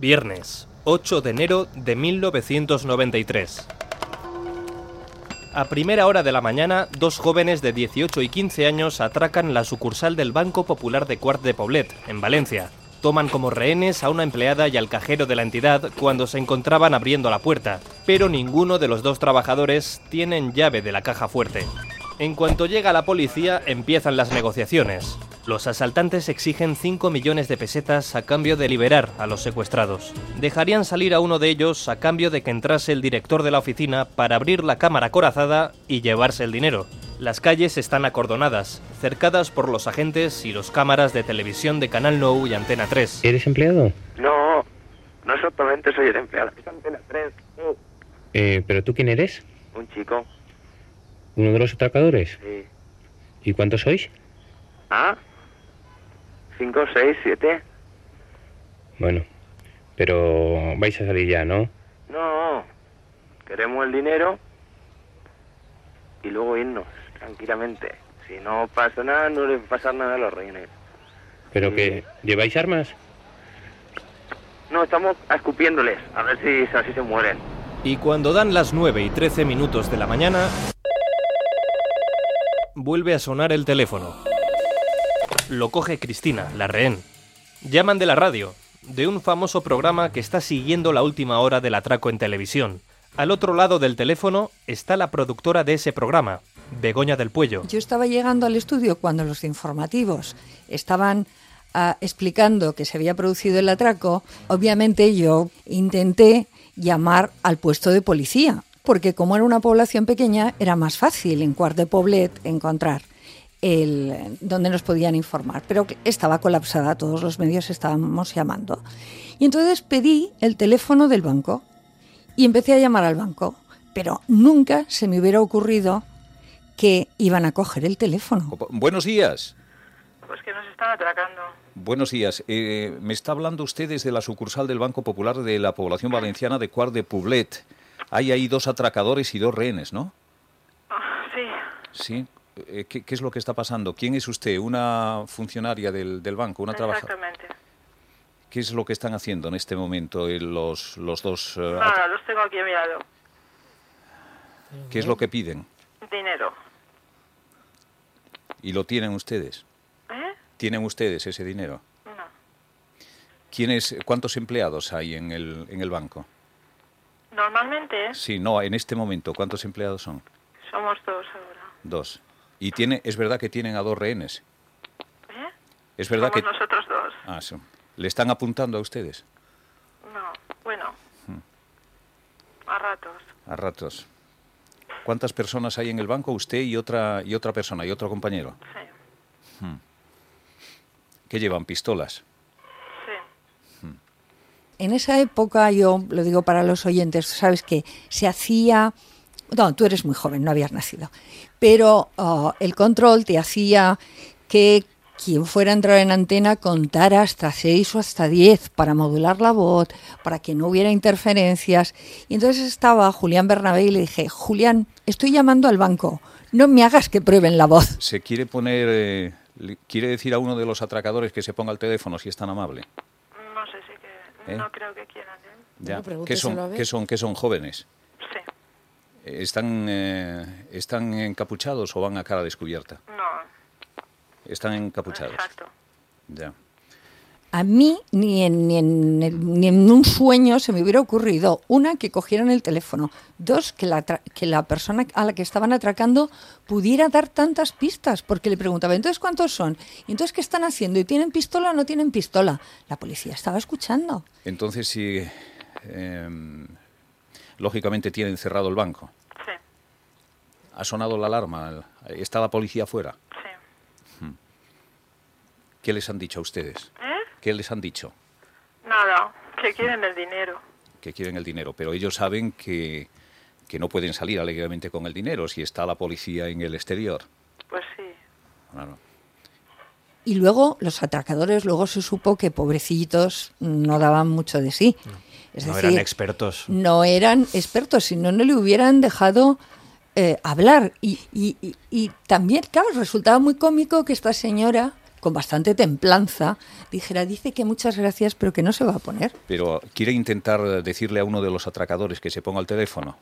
Viernes, 8 de enero de 1993. A primera hora de la mañana, dos jóvenes de 18 y 15 años atracan la sucursal del Banco Popular de Cuart de Poblet, en Valencia. Toman como rehenes a una empleada y al cajero de la entidad cuando se encontraban abriendo la puerta, pero ninguno de los dos trabajadores tienen llave de la caja fuerte. En cuanto llega la policía, empiezan las negociaciones. Los asaltantes exigen 5 millones de pesetas a cambio de liberar a los secuestrados. Dejarían salir a uno de ellos a cambio de que entrase el director de la oficina para abrir la cámara corazada y llevarse el dinero. Las calles están acordonadas, cercadas por los agentes y los cámaras de televisión de Canal Nou y Antena 3. ¿Eres empleado? No, no exactamente soy el empleado. Es Antena 3. Eh, ¿Pero tú quién eres? Un chico, ¿Uno de los atracadores? sí. ¿Y cuántos sois? ¿Ah? ¿Cinco, seis, siete? Bueno, pero vais a salir ya, ¿no? No. Queremos el dinero y luego irnos, tranquilamente. Si no pasa nada, no les pasa nada a los rehenes. ¿Pero Sí. que lleváis armas? No, estamos escupiéndoles, a ver si así se mueren. Y cuando dan las 9 y 13 minutos de la mañana, vuelve a sonar el teléfono. Lo coge Cristina, la rehén. Llaman de la radio, de un famoso programa que está siguiendo la última hora del atraco en televisión. Al otro lado del teléfono está la productora de ese programa, Begoña del Puello. Yo estaba llegando al estudio cuando los informativos estaban ah, explicando que se había producido el atraco. Obviamente yo intenté llamar al puesto de policía, porque como era una población pequeña, era más fácil en Cuart de Poblet encontrar el, donde nos podían informar. Pero estaba colapsada, todos los medios estábamos llamando. Y entonces pedí el teléfono del banco y empecé a llamar al banco. Pero nunca se me hubiera ocurrido que iban a coger el teléfono. Buenos días. Pues que nos están atracando. Buenos días. Eh, me está hablando usted desde la sucursal del Banco Popular de la población valenciana de Cuart de Poblet. Hay ahí dos atracadores y dos rehenes, ¿no? Ah, sí, Sí. Eh, ¿qué, qué es lo que está pasando? ¿Quién es usted? ¿Una funcionaria del, del banco? ¿Una trabajadora? exactamente. ¿Qué es lo que están haciendo en este momento eh, los, los dos? eh, Nada, atra- los tengo aquí a mi lado. ¿Qué es lo que piden? Dinero. ¿Y lo tienen ustedes? ¿Eh? ¿Tienen ustedes ese dinero? No. ¿Quiénes, ¿Cuántos empleados hay en el, en el banco? Normalmente Sí, no, en este momento, ¿cuántos empleados son? somos dos ahora. Dos. ¿Y tiene, es verdad que tienen a dos rehenes? ¿Eh? Es verdad somos que... nosotros dos. Ah, sí. ¿Le están apuntando a ustedes? No, bueno. Hmm. A ratos. A ratos. ¿Cuántas personas hay en el banco? Usted y otra, y otra persona, y otro compañero. Sí, ¿Qué llevan? ¿Pistolas? sí. En esa época, yo lo digo para los oyentes, sabes que se hacía, no, tú eres muy joven, no habías nacido, pero ah, el control te hacía que quien fuera a entrar en antena contara hasta seis o hasta diez para modular la voz, para que no hubiera interferencias. Y entonces estaba Julián Bernabé y le dije, Julián, estoy llamando al banco, no me hagas que prueben la voz. ¿Se quiere poner... eh, le- ¿Quiere decir a uno de los atracadores que se ponga al teléfono si es tan amable? No sé si que... ¿Eh? No creo que quieran, ¿eh? Ya. ¿Qué, son. ¿Qué son? ¿Qué son jóvenes? Sí. ¿Están, eh, ¿Están encapuchados o van a cara descubierta? No, Están encapuchados. exacto. Ya. A mí ni en, ni, en, ni en un sueño se me hubiera ocurrido, una, que cogieran el teléfono, dos, que la, tra- que la persona a la que estaban atracando pudiera dar tantas pistas, porque le preguntaba, entonces ¿cuántos son? ¿Y entonces qué están haciendo? ¿Y tienen pistola o no tienen pistola? La policía estaba escuchando. Entonces, si... eh, lógicamente tienen cerrado el banco. Ha sonado la alarma. Está la policía afuera. sí. ¿Qué les han dicho a ustedes? ¿Eh? ¿Qué les han dicho? Nada, que quieren el dinero. Que quieren el dinero. Pero ellos saben que, que no pueden salir alegremente con el dinero si está la policía en el exterior. Pues sí. Claro. Y luego los atracadores, luego se supo que pobrecitos no daban mucho de sí. Es no decir, eran expertos. no eran expertos, si no, no le hubieran dejado eh, hablar. Y, y- y- y también, claro, resultaba muy cómico que esta señora con bastante templanza, dijera, dice que muchas gracias, pero que no se va a poner. Pero quiere intentar decirle a uno de los atracadores que se ponga el teléfono.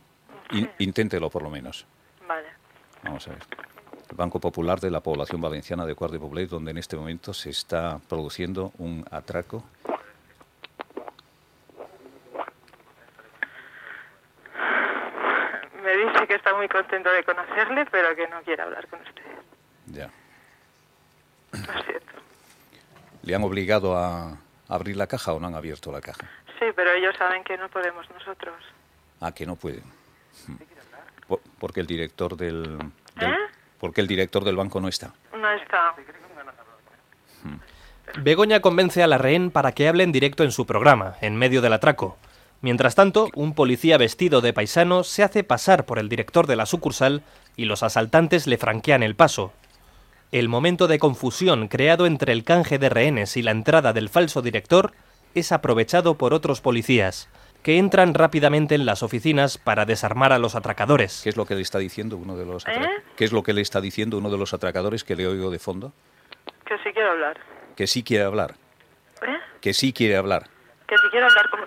In- inténtelo por lo menos. Vale. Vamos a ver. El Banco Popular de la población valenciana de Cuart de Poblet, donde en este momento se está produciendo un atraco. Me dice que está muy contento de conocerle, pero que no quiere hablar con usted. Ya. Lo siento. ¿Le han obligado a abrir la caja o no han abierto la caja? Sí, pero ellos saben que no podemos nosotros. Ah, que no pueden. Hmm. Por- porque el director del, del- ¿Eh? porque el director del banco no está. No está. Begoña convence a la rehén para que hable en directo en su programa, en medio del atraco. Mientras tanto, un policía vestido de paisano se hace pasar por el director de la sucursal y los asaltantes le franquean el paso. El momento de confusión creado entre el canje de rehenes y la entrada del falso director es aprovechado por otros policías, que entran rápidamente en las oficinas para desarmar a los atracadores. ¿Qué es lo que le está diciendo uno de los atra- ¿Eh? ¿Qué es lo que le está diciendo uno de los atracadores que le oigo de fondo? Que si quiero hablar. Que sí quiere hablar. ¿Eh? Que sí quiere hablar. Que si quiero hablar con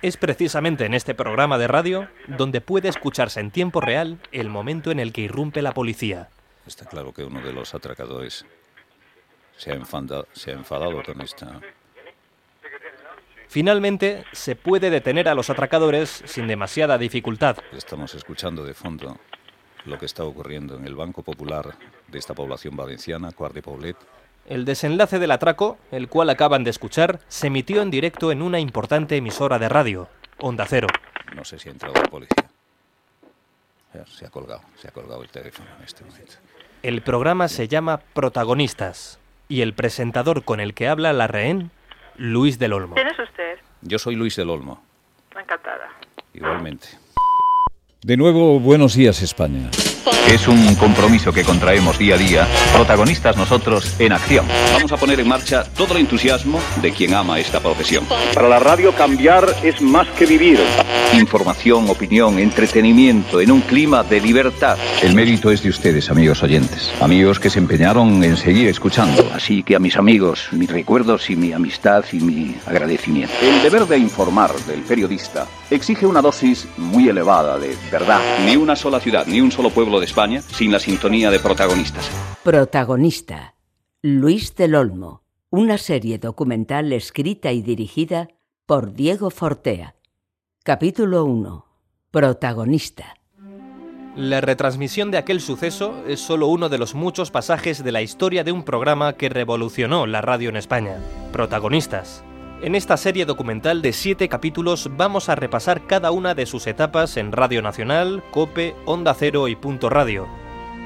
Es precisamente en este programa de radio donde puede escucharse en tiempo real el momento en el que irrumpe la policía. Está claro que uno de los atracadores se ha, enfada- se ha enfadado con esta... Finalmente, se puede detener a los atracadores sin demasiada dificultad. Estamos escuchando de fondo lo que está ocurriendo en el Banco Popular de esta población valenciana, Cuart de Poblet. El desenlace del atraco, el cual acaban de escuchar, se emitió en directo en una importante emisora de radio, Onda Cero. No sé si ha entrado la policía. Se ha colgado, se ha colgado el teléfono en este momento. El programa se llama Protagonistas y el presentador con el que habla la rehén, Luis del Olmo. ¿Quién es usted? Yo soy Luis del Olmo, Encantada. igualmente. De nuevo, buenos días España. Es un compromiso que contraemos día a día, protagonistas nosotros en acción. Vamos a poner en marcha todo el entusiasmo de quien ama esta profesión. Para la radio cambiar es más que vivir. Información, opinión, entretenimiento en un clima de libertad. El mérito es de ustedes, amigos oyentes. Amigos que se empeñaron en seguir escuchando. Así que a mis amigos, mis recuerdos y mi amistad y mi agradecimiento. El deber de informar del periodista exige una dosis muy elevada de verdad. Ni una sola ciudad, ni un solo pueblo de España sin la sintonía de protagonistas. Protagonista. Luis del Olmo. Una serie documental escrita y dirigida por Diego Fortea. Capítulo 1. Protagonista. La retransmisión de aquel suceso es solo uno de los muchos pasajes de la historia de un programa que revolucionó la radio en España. Protagonistas. En esta serie documental de siete capítulos vamos a repasar cada una de sus etapas en Radio Nacional, Cope, Onda Cero y Punto Radio.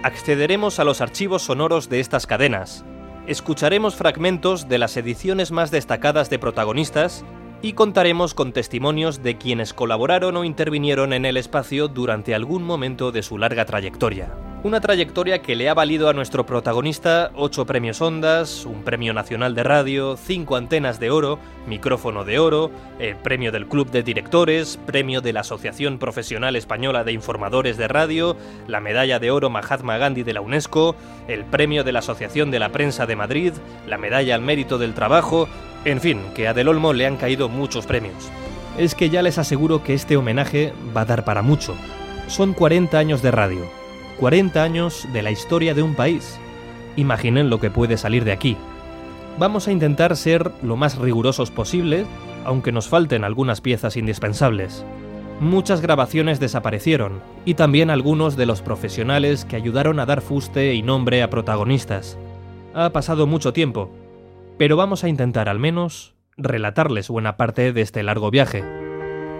Accederemos a los archivos sonoros de estas cadenas. Escucharemos fragmentos de las ediciones más destacadas de protagonistas y contaremos con testimonios de quienes colaboraron o intervinieron en el espacio durante algún momento de su larga trayectoria. Una trayectoria que le ha valido a nuestro protagonista ocho premios Ondas, un premio nacional de radio, cinco antenas de oro, micrófono de oro, el premio del Club de Directores, premio de la Asociación Profesional Española de Informadores de Radio, la medalla de oro Mahatma Gandhi de la UNESCO, el premio de la Asociación de la Prensa de Madrid, la medalla al mérito del trabajo, en fin, que a Del Olmo le han caído muchos premios. Es que ya les aseguro que este homenaje va a dar para mucho. Son 40 años de radio, 40 años de la historia de un país. Imaginen lo que puede salir de aquí. Vamos a intentar ser lo más rigurosos posible, aunque nos falten algunas piezas indispensables. Muchas grabaciones desaparecieron, y también algunos de los profesionales que ayudaron a dar fuste y nombre a protagonistas. Ha pasado mucho tiempo, pero vamos a intentar al menos relatarles buena parte de este largo viaje.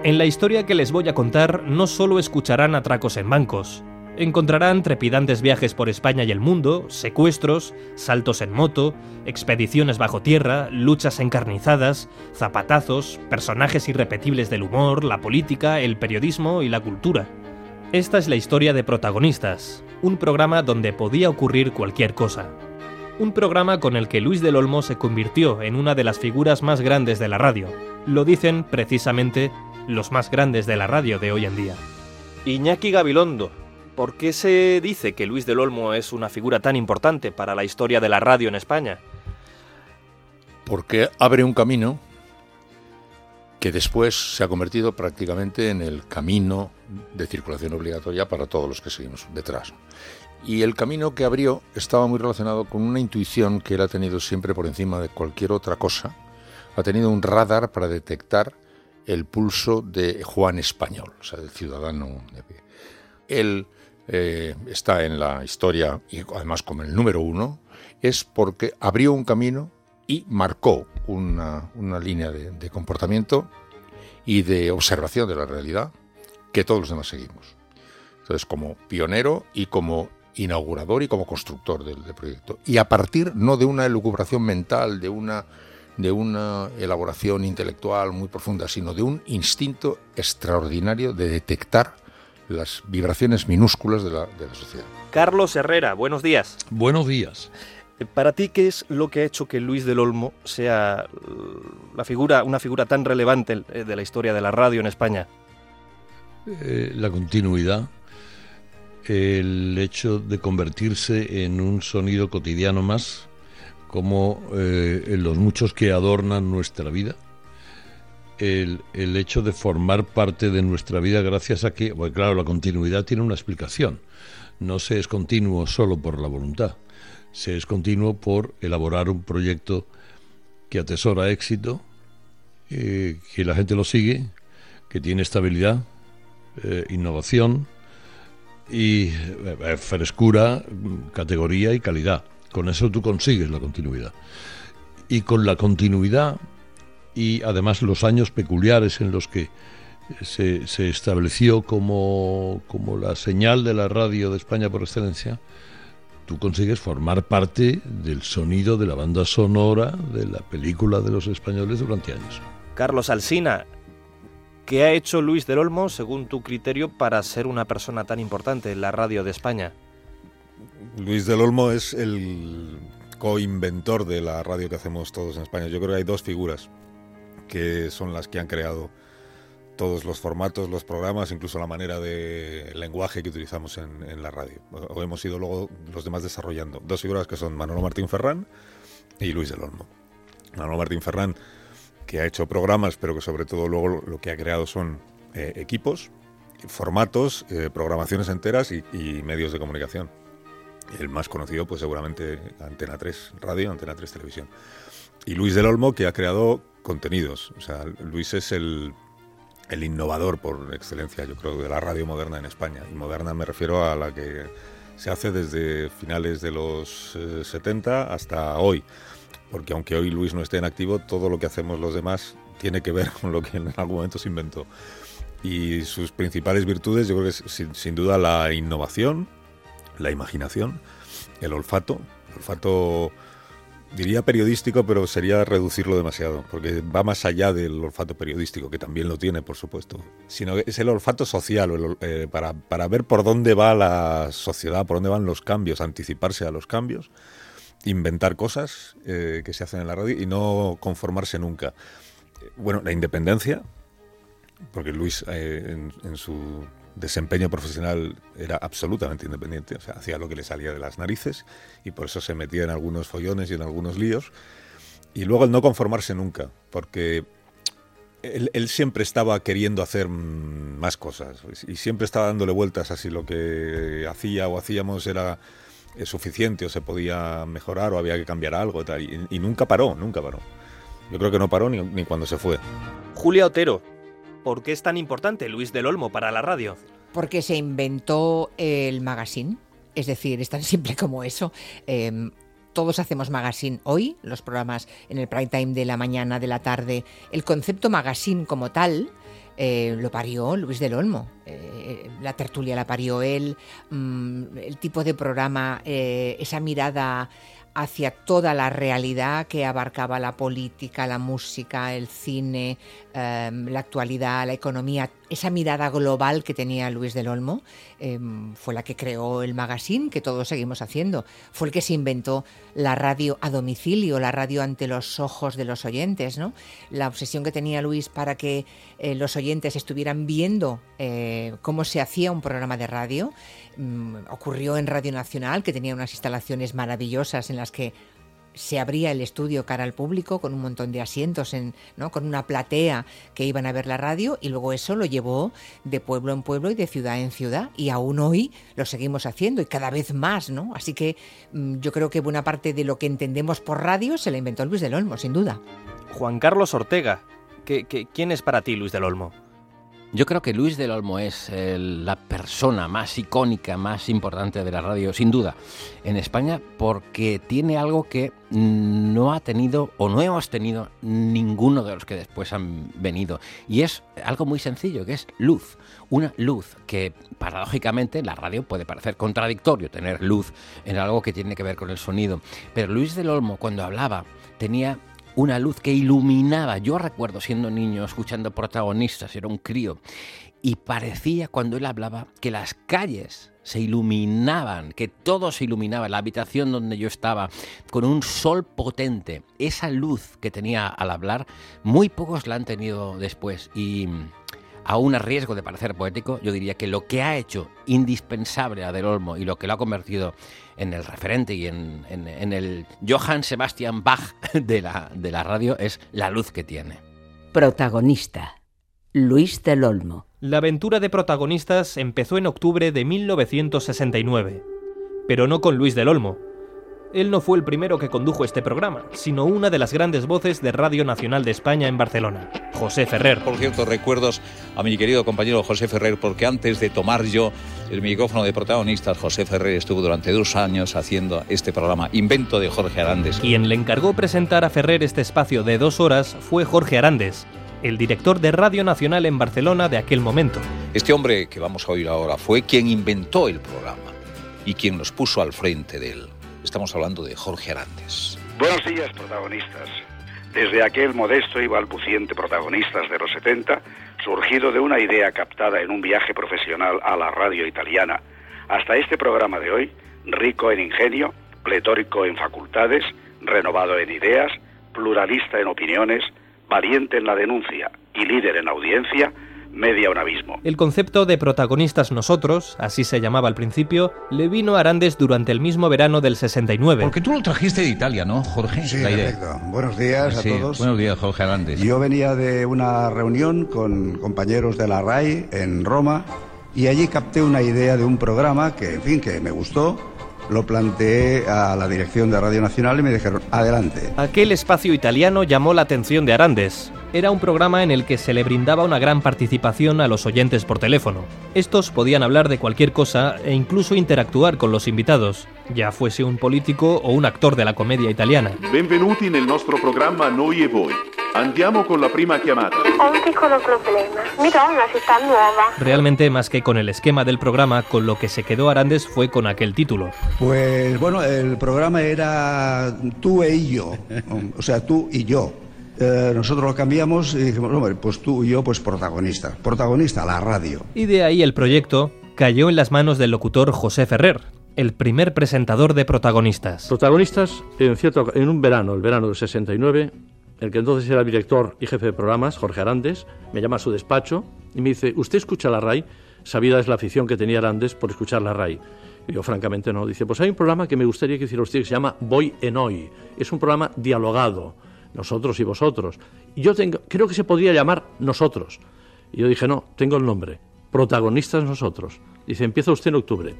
En la historia que les voy a contar no solo escucharán atracos en bancos, encontrarán trepidantes viajes por España y el mundo, secuestros, saltos en moto, expediciones bajo tierra, luchas encarnizadas, zapatazos, personajes irrepetibles del humor, la política, el periodismo y la cultura. Esta es la historia de protagonistas, un programa donde podía ocurrir cualquier cosa. Un programa con el que Luis del Olmo se convirtió en una de las figuras más grandes de la radio. Lo dicen precisamente los más grandes de la radio de hoy en día. Iñaki Gabilondo, ¿por qué se dice que Luis del Olmo es una figura tan importante para la historia de la radio en España? Porque abre un camino que después se ha convertido prácticamente en el camino de circulación obligatoria para todos los que seguimos detrás. Y el camino que abrió estaba muy relacionado con una intuición que él ha tenido siempre por encima de cualquier otra cosa. Ha tenido un radar para detectar el pulso de Juan Español, o sea, del ciudadano de pie. Él eh, está en la historia, y además como el número uno, es porque abrió un camino y marcó una, línea de, comportamiento y de observación de la realidad que todos los demás seguimos. Entonces, como pionero y como inaugurador y como constructor del, proyecto. Y a partir no de una elucubración mental, de una, de una elaboración intelectual muy profunda, sino de un instinto extraordinario de detectar las vibraciones minúsculas de la, de la sociedad. Carlos Herrera, buenos días. Buenos días. Para ti, ¿qué es lo que ha hecho que Luis del Olmo sea uh, la figura, una figura tan relevante eh, de la historia de la radio en España? Eh, la continuidad, el hecho de convertirse en un sonido cotidiano más, como eh, los muchos que adornan nuestra vida. El, el, hecho de formar parte de nuestra vida gracias a que, bueno, claro, la continuidad tiene una explicación. No se es continuo solo por la voluntad se es continuo por elaborar un proyecto que atesora éxito, eh, que la gente lo sigue, que tiene estabilidad, eh, innovación y eh, frescura, categoría y calidad. Con eso tú consigues la continuidad. Y con la continuidad y además los años peculiares en los que se, se estableció como, como la señal de la radio de España por excelencia, tú consigues formar parte del sonido de la banda sonora de la película de los españoles durante años. Carlos Alsina, ¿qué ha hecho Luis del Olmo, según tu criterio, para ser una persona tan importante en la radio de España? Luis del Olmo es el coinventor de la radio que hacemos todos en España. Yo creo que hay dos figuras que son las que han creado todos los formatos, los programas, incluso la manera de lenguaje que utilizamos en, la radio. Hemos ido luego los demás desarrollando. Dos figuras que son Manolo Martín Ferrán y Luis del Olmo. Manolo Martín Ferrán, que ha hecho programas, pero que sobre todo luego lo que ha creado son eh, equipos, formatos, eh, programaciones enteras y, medios de comunicación. El más conocido, pues seguramente Antena 3 Radio, Antena 3 Televisión. Y Luis del Olmo, que ha creado contenidos. O sea, Luis es el innovador por excelencia, yo creo, de la radio moderna en España. Y moderna me refiero a la que se hace desde finales de los 70 eh, hasta hoy. Porque aunque hoy Luis no esté en activo, todo lo que hacemos los demás tiene que ver con lo que en algún momento se inventó. Y sus principales virtudes, yo creo que es sin, sin duda la innovación, la imaginación, el olfato. El olfato diría periodístico, pero sería reducirlo demasiado, porque va más allá del olfato periodístico, que también lo tiene, por supuesto, sino que es el olfato social, eh, para, para, ver por dónde va la sociedad, por dónde van los cambios, anticiparse a los cambios, inventar cosas eh, que se hacen en la radio y no conformarse nunca. Bueno, la independencia, porque Luis eh, en su desempeño profesional era absolutamente independiente, o sea, hacía lo que le salía de las narices y por eso se metía en algunos follones y en algunos líos. Y luego el no conformarse nunca, porque él, siempre estaba queriendo hacer más cosas y siempre estaba dándole vueltas a si lo que hacía o hacíamos era eh, suficiente o se podía mejorar o había que cambiar algo y, tal, y, nunca paró, nunca paró. Yo creo que no paró ni, ni cuando se fue. Julia Otero, ¿Por qué es tan importante Luis del Olmo para la radio? Porque se inventó el magazine. Es decir, es tan simple como eso. Em, todos hacemos magazine hoy, los programas en el prime time de la mañana, de la tarde. El concepto magazine como tal eh, lo parió Luis del Olmo. Eh, la tertulia la parió él. Mm, el tipo de programa, eh, esa mirada hacia toda la realidad que abarcaba la política, la música, el cine, em, la actualidad, la economía, esa mirada global que tenía Luis del Olmo em, fue la que creó el magazine que todos seguimos haciendo. Fue el que se inventó la radio a domicilio, la radio ante los ojos de los oyentes, ¿no? La obsesión que tenía Luis para que eh, los oyentes estuvieran viendo eh, cómo se hacía un programa de radio mm, ocurrió en Radio Nacional, que tenía unas instalaciones maravillosas en las que se abría el estudio cara al público con un montón de asientos, en, ¿no? con una platea que iban a ver la radio y luego eso lo llevó de pueblo en pueblo y de ciudad en ciudad y aún hoy lo seguimos haciendo y cada vez más, ¿no? Así que mm, yo creo que buena parte de lo que entendemos por radio se la inventó Luis del Olmo, sin duda. Juan Carlos Ortega, ¿qué, qué, quién es para ti Luis del Olmo? Yo creo que Luis del Olmo es la persona más icónica, más importante de la radio, sin duda, en España, porque tiene algo que no ha tenido o no hemos tenido ninguno de los que después han venido. Y es algo muy sencillo, que es luz. Una luz que paradójicamente en la radio puede parecer contradictorio tener luz en algo que tiene que ver con el sonido. Pero Luis del Olmo cuando hablaba tenía una luz que iluminaba. Yo recuerdo siendo niño escuchando protagonistas, era un crío, y parecía cuando él hablaba que las calles se iluminaban, que todo se iluminaba, la habitación donde yo estaba, con un sol potente. Esa luz que tenía al hablar, muy pocos la han tenido después. Y aún a riesgo de parecer poético, yo diría que lo que ha hecho indispensable a Del Olmo y lo que lo ha convertido en el referente y en, el Johann Sebastian Bach de la, de la radio es la luz que tiene. Protagonista. Luis del Olmo. La aventura de protagonistas empezó en octubre de 1969, pero no con Luis del Olmo, él no fue el primero que condujo este programa, sino una de las grandes voces de Radio Nacional de España en Barcelona, José Ferrer. Por cierto, recuerdos a mi querido compañero José Ferrer, porque antes de tomar yo el micrófono de protagonistas, José Ferrer estuvo durante dos años haciendo este programa, Invento de Jorge Arandes. Quien le encargó presentar a Ferrer este espacio de dos horas fue Jorge Arandes, el director de Radio Nacional en Barcelona de aquel momento. Este hombre que vamos a oír ahora fue quien inventó el programa y quien nos puso al frente de él. Estamos hablando de Jorge Arantes. Buenos días, protagonistas. Desde aquel modesto y balbuciente protagonistas de los 70, surgido de una idea captada en un viaje profesional a la radio italiana, hasta este programa de hoy, rico en ingenio, pletórico en facultades, renovado en ideas, pluralista en opiniones, valiente en la denuncia y líder en audiencia, media un abismo. El concepto de protagonistas nosotros, así se llamaba al principio, le vino a Arandes durante el mismo verano del 69. Porque tú lo trajiste de Italia, ¿no, Jorge? Sí, perfecto. Buenos días a todos. Buenos días, Jorge Arandes. Yo venía de una reunión con compañeros de la RAI en Roma y allí capté una idea de un programa que, en fin, que me gustó lo planteé a la dirección de Radio Nacional y me dijeron, adelante. Aquel espacio italiano llamó la atención de Arandes. Era un programa en el que se le brindaba una gran participación a los oyentes por teléfono. Estos podían hablar de cualquier cosa e incluso interactuar con los invitados, ya fuese un político o un actor de la comedia italiana. Benvenuti nel nostro programma Noi e Voi. Andiamo con la prima chiamata. Ho un piccolo problema. Mi trovo una città nuova. Realmente, más que con el esquema del programa, con lo que se quedó Arandes fue con aquel título. Pues bueno, el programa era tú e yo, o sea, tú y yo. Eh, nosotros lo cambiamos y dijimos, hombre, pues tú y yo, pues protagonista. Protagonista, la radio. Y de ahí el proyecto cayó en las manos del locutor José Ferrer, el primer presentador de protagonistas. Protagonistas, en, cierto, en un verano, el verano del 69, el que entonces era director y jefe de programas, Jorge Arandes, me llama a su despacho y me dice, ¿usted escucha la RAI? Sabida es la afición que tenía Arandes por escuchar la RAI. Y yo, francamente, no. Dice, pues hay un programa que me gustaría que hiciera usted que se llama Voy en Hoy. Es un programa dialogado, nosotros y vosotros. Y yo tengo, creo que se podría llamar Nosotros. Y yo dije, no, tengo el nombre. Protagonistas nosotros. Dice, empieza usted en octubre.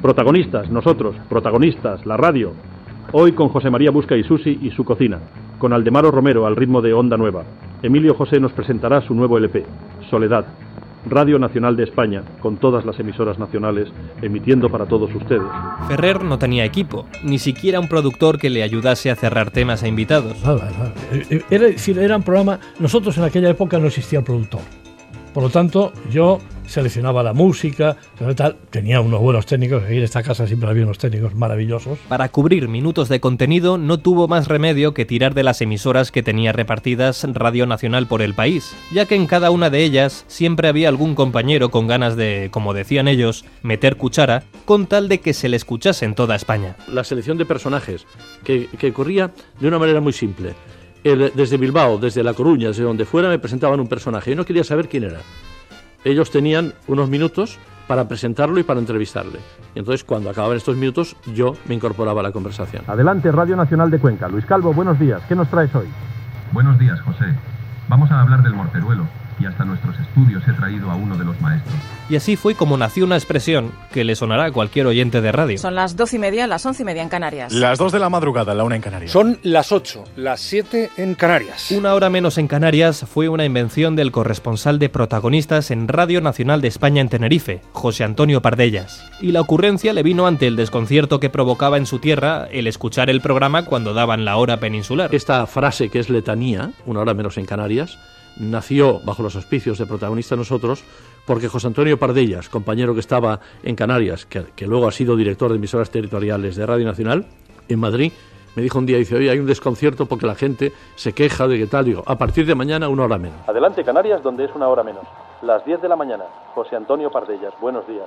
Protagonistas, nosotros, protagonistas, la radio. Hoy con José María Busca y Susi y su cocina con Aldemaro Romero al ritmo de Onda Nueva. Emilio José nos presentará su nuevo LP, Soledad. Radio Nacional de España, con todas las emisoras nacionales, emitiendo para todos ustedes. Ferrer no tenía equipo, ni siquiera un productor que le ayudase a cerrar temas a invitados. Eh, eh, era, era un programa, nosotros en aquella época no existía productor. Por lo tanto, yo seleccionaba la música, tal. tenía unos buenos técnicos, aquí en esta casa siempre había unos técnicos maravillosos. Para cubrir minutos de contenido no tuvo más remedio que tirar de las emisoras que tenía repartidas Radio Nacional por el país, ya que en cada una de ellas siempre había algún compañero con ganas de, como decían ellos, meter cuchara, con tal de que se le escuchase en toda España. La selección de personajes que, que ocurría de una manera muy simple. Desde Bilbao, desde La Coruña, desde donde fuera, me presentaban un personaje y no quería saber quién era ellos tenían unos minutos para presentarlo y para entrevistarle. Y entonces, cuando acababan estos minutos, yo me incorporaba a la conversación. Adelante, Radio Nacional de Cuenca. Luis Calvo, buenos días. ¿Qué nos traes hoy? Buenos días, José. Vamos a hablar del morteruelo y hasta nuestros estudios he traído a uno de los maestros. Y así fue como nació una expresión que le sonará a cualquier oyente de radio. Son las doce y media, las once y media en Canarias. Las dos de la madrugada, la una en Canarias. Son las ocho, las siete en Canarias. Una hora menos en Canarias fue una invención del corresponsal de protagonistas en Radio Nacional de España en Tenerife, José Antonio Pardellas. Y la ocurrencia le vino ante el desconcierto que provocaba en su tierra el escuchar el programa cuando daban la hora peninsular. Esta frase que es letanía, una hora menos en Canarias, nació bajo los auspicios de protagonista nosotros porque José Antonio Pardellas, compañero que estaba en Canarias, que, luego ha sido director de emisoras territoriales de Radio Nacional en Madrid, me dijo un día, dice, oye, hay un desconcierto porque la gente se queja de que tal. Digo, a partir de mañana una hora menos. Adelante, Canarias, donde es una hora menos. Las 10 de la mañana. José Antonio Pardellas, buenos días.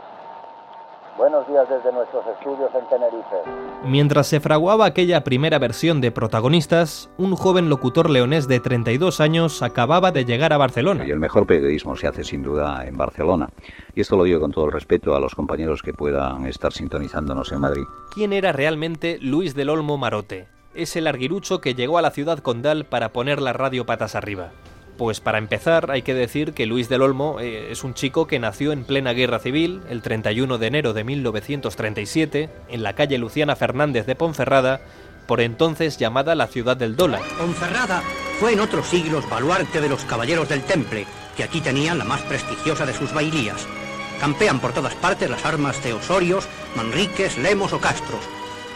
Buenos días desde nuestros estudios en Tenerife. Mientras se fraguaba aquella primera versión de protagonistas, un joven locutor leonés de 32 años acababa de llegar a Barcelona. Y el mejor periodismo se hace sin duda en Barcelona. Y esto lo digo con todo el respeto a los compañeros que puedan estar sintonizándonos en Madrid. ¿Quién era realmente Luis del Olmo Marote? Es el arguirucho que llegó a la ciudad condal para poner la radio patas arriba. Pues para empezar hay que decir que Luis del Olmo eh, es un chico que nació en plena guerra civil el 31 de enero de 1937 en la calle Luciana Fernández de Ponferrada, por entonces llamada la ciudad del dólar. Ponferrada fue en otros siglos baluarte de los caballeros del Temple, que aquí tenían la más prestigiosa de sus bailías. Campean por todas partes las armas de Osorios, Manriques, Lemos o Castros,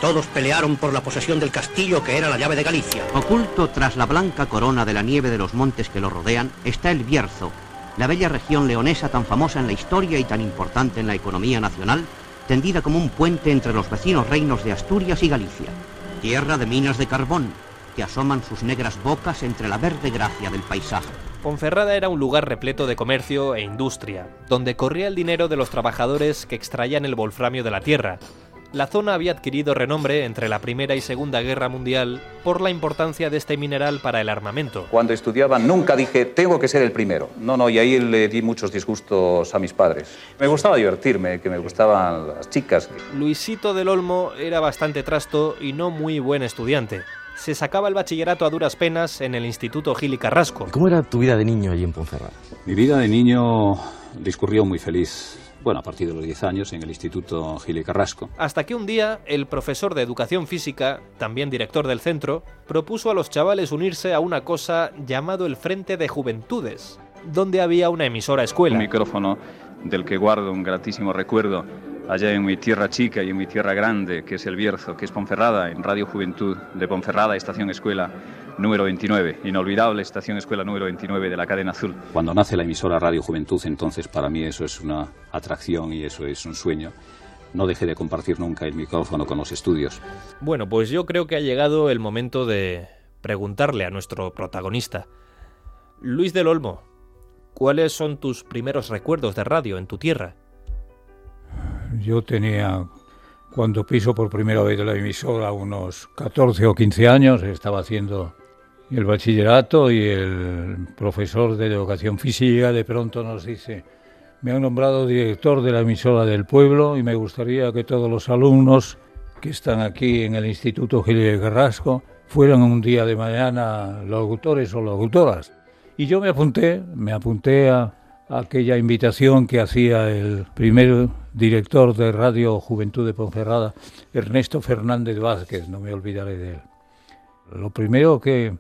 todos pelearon por la posesión del castillo que era la llave de Galicia. Oculto tras la blanca corona de la nieve de los montes que lo rodean está el Bierzo, la bella región leonesa tan famosa en la historia y tan importante en la economía nacional, tendida como un puente entre los vecinos reinos de Asturias y Galicia. Tierra de minas de carbón, que asoman sus negras bocas entre la verde gracia del paisaje. Ponferrada era un lugar repleto de comercio e industria, donde corría el dinero de los trabajadores que extraían el wolframio de la tierra, la zona había adquirido renombre entre la Primera y Segunda Guerra Mundial por la importancia de este mineral para el armamento. Cuando estudiaba nunca dije, tengo que ser el primero. No, no, y ahí le di muchos disgustos a mis padres. Me gustaba divertirme, que me gustaban las chicas. Luisito del Olmo era bastante trasto y no muy buen estudiante. Se sacaba el bachillerato a duras penas en el Instituto Gil y Carrasco. ¿Cómo era tu vida de niño allí en Ponferrada? Mi vida de niño discurrió muy feliz bueno, a partir de los 10 años en el Instituto Gil Carrasco. Hasta que un día el profesor de educación física, también director del centro, propuso a los chavales unirse a una cosa llamado el Frente de Juventudes, donde había una emisora escuela. Un micrófono del que guardo un gratísimo recuerdo allá en mi tierra chica y en mi tierra grande, que es el Bierzo, que es Ponferrada, en Radio Juventud de Ponferrada, Estación Escuela número 29, inolvidable estación escuela número 29 de la cadena azul. Cuando nace la emisora Radio Juventud, entonces para mí eso es una atracción y eso es un sueño. No dejé de compartir nunca el micrófono con los estudios. Bueno, pues yo creo que ha llegado el momento de preguntarle a nuestro protagonista. Luis del Olmo, ¿cuáles son tus primeros recuerdos de radio en tu tierra? Yo tenía cuando piso por primera vez la emisora, unos 14 o 15 años, estaba haciendo el bachillerato y el profesor de educación física de pronto nos dice, me han nombrado director de la emisora del pueblo y me gustaría que todos los alumnos que están aquí en el Instituto Gil Carrasco fueran un día de mañana locutores o locutoras. Y yo me apunté, me apunté a aquella invitación que hacía el primer director de Radio Juventud de Ponferrada, Ernesto Fernández Vázquez, no me olvidaré de él. Lo primero que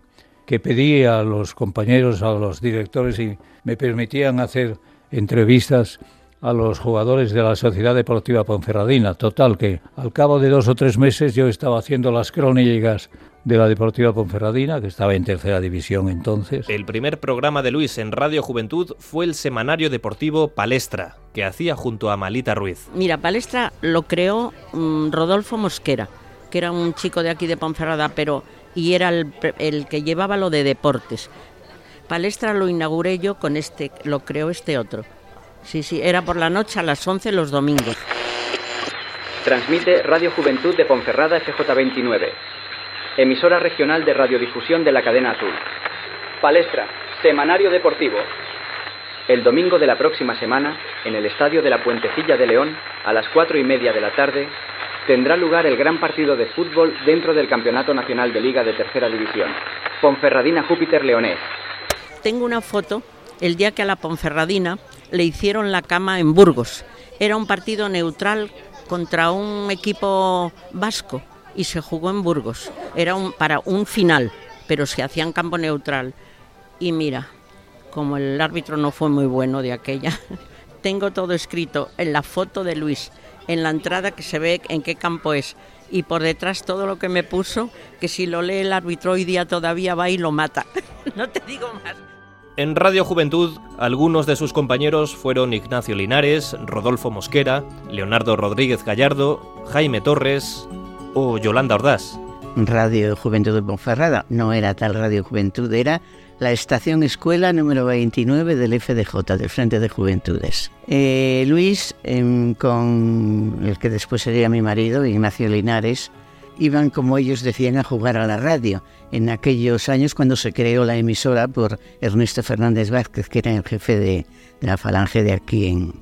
que pedí a los compañeros, a los directores y me permitían hacer entrevistas a los jugadores de la Sociedad Deportiva Ponferradina. Total, que al cabo de dos o tres meses yo estaba haciendo las crónicas de la Deportiva Ponferradina, que estaba en tercera división entonces. El primer programa de Luis en Radio Juventud fue el semanario deportivo Palestra, que hacía junto a Malita Ruiz. Mira, Palestra lo creó mm, Rodolfo Mosquera, que era un chico de aquí de Ponferrada, pero y era el, el que llevaba lo de deportes. Palestra lo inauguré yo con este, lo creó este otro. Sí, sí, era por la noche a las 11 los domingos. Transmite Radio Juventud de Ponferrada FJ29, emisora regional de radiodifusión de la cadena azul. Palestra, semanario deportivo. El domingo de la próxima semana, en el estadio de la Puentecilla de León, a las cuatro y media de la tarde, tendrá lugar el gran partido de fútbol dentro del Campeonato Nacional de Liga de Tercera División. Ponferradina Júpiter Leonés. Tengo una foto el día que a la Ponferradina le hicieron la cama en Burgos. Era un partido neutral contra un equipo vasco y se jugó en Burgos. Era un, para un final, pero se hacía en campo neutral. Y mira, como el árbitro no fue muy bueno de aquella, tengo todo escrito en la foto de Luis, en la entrada que se ve en qué campo es. Y por detrás todo lo que me puso, que si lo lee el árbitro hoy día todavía va y lo mata. no te digo más. En Radio Juventud, algunos de sus compañeros fueron Ignacio Linares, Rodolfo Mosquera, Leonardo Rodríguez Gallardo, Jaime Torres o Yolanda Ordaz. Radio Juventud de Ponferrada no era tal Radio Juventud, era la estación escuela número 29 del FDJ, del Frente de Juventudes. Eh, Luis, em, con el que después sería mi marido, Ignacio Linares, iban, como ellos decían, a jugar a la radio. En aquellos años, cuando se creó la emisora por Ernesto Fernández Vázquez, que era el jefe de, la falange de aquí, en,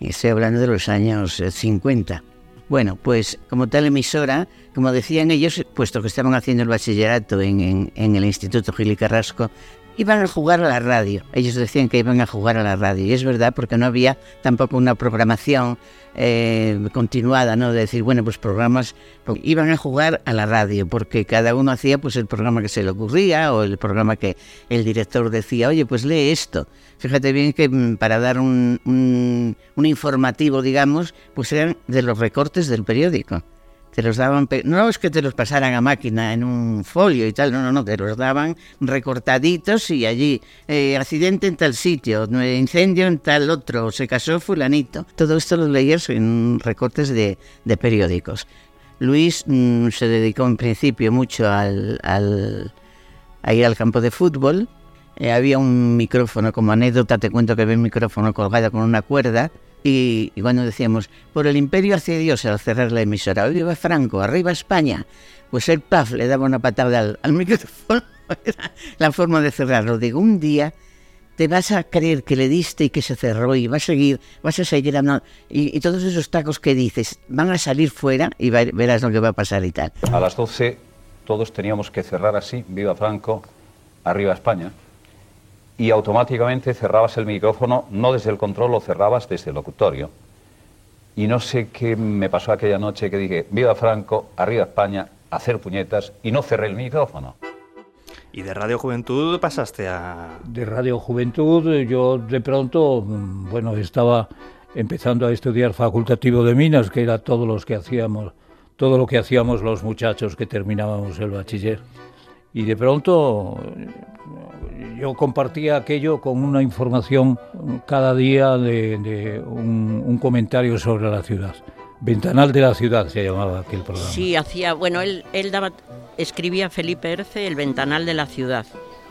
estoy hablando de los años 50. Eh, bueno, pues como tal emisora, como decían ellos, puesto que estaban haciendo el bachillerato en, en, el Instituto Gili Carrasco, iban a jugar a la radio. Ellos decían que iban a jugar a la radio. Y es verdad, porque no había tampoco una programación eh, continuada, ¿no? De decir, bueno, pues programas iban a jugar a la radio, porque cada uno hacía pues el programa que se le ocurría o el programa que el director decía, oye, pues lee esto. Fíjate bien que mm, para dar un, un, un informativo, digamos, pues eran de los recortes del periódico te los daban, no es que te los pasaran a máquina en un folio y tal, no, no, no, te los daban recortaditos y allí, eh, accidente en tal sitio, incendio en tal otro, se casó fulanito. Todo esto lo leías en recortes de, de periódicos. Luis mmm, se dedicó en principio mucho al, al, a ir al campo de fútbol. Eh, había un micrófono, como anécdota te cuento que había un micrófono colgado con una cuerda y, cuando decíamos, por el imperio hacia Dios al cerrar la emisora, viva Franco, arriba España, pues el PAF le daba una patada al, al micrófono, la forma de cerrarlo. Digo, un día te vas a creer que le diste y que se cerró y va a seguir, vas a seguir hablando. Y, y todos esos tacos que dices van a salir fuera y va, verás lo que va a pasar y tal. A las 12 todos teníamos que cerrar así, viva Franco, arriba España y automáticamente cerrabas el micrófono, no desde el control, lo cerrabas desde el locutorio. Y no sé qué me pasó aquella noche que dije, viva Franco, arriba España, hacer puñetas, y no cerré el micrófono. ¿Y de Radio Juventud pasaste a...? De Radio Juventud yo de pronto, bueno, estaba empezando a estudiar facultativo de minas, que era todo, los que hacíamos, todo lo que hacíamos los muchachos que terminábamos el bachiller. Y de pronto yo compartía aquello con una información cada día de, de un, comentario sobre la ciudad. Ventanal de la ciudad se llamaba aquel programa. Sí, hacía, bueno, él, él daba, escribía Felipe Erce el Ventanal de la ciudad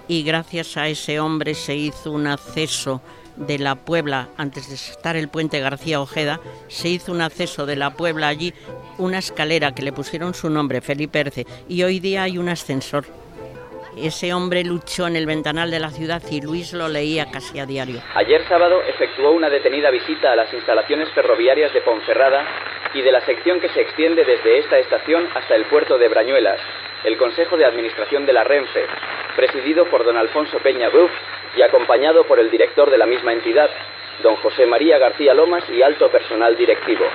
y gracias a ese hombre se hizo un acceso de la Puebla, antes de estar el puente García Ojeda, se hizo un acceso de la Puebla allí, una escalera que le pusieron su nombre, Felipe Erce, y hoy día hay un ascensor ese hombre luchó en el ventanal de la ciudad y Luis lo leía casi a diario. Ayer sábado efectuó una detenida visita a las instalaciones ferroviarias de Ponferrada y de la sección que se extiende desde esta estación hasta el puerto de Brañuelas, el Consejo de Administración de la Renfe, presidido por don Alfonso Peña Buff y acompañado por el director de la misma entidad, don José María García Lomas y alto personal directivo.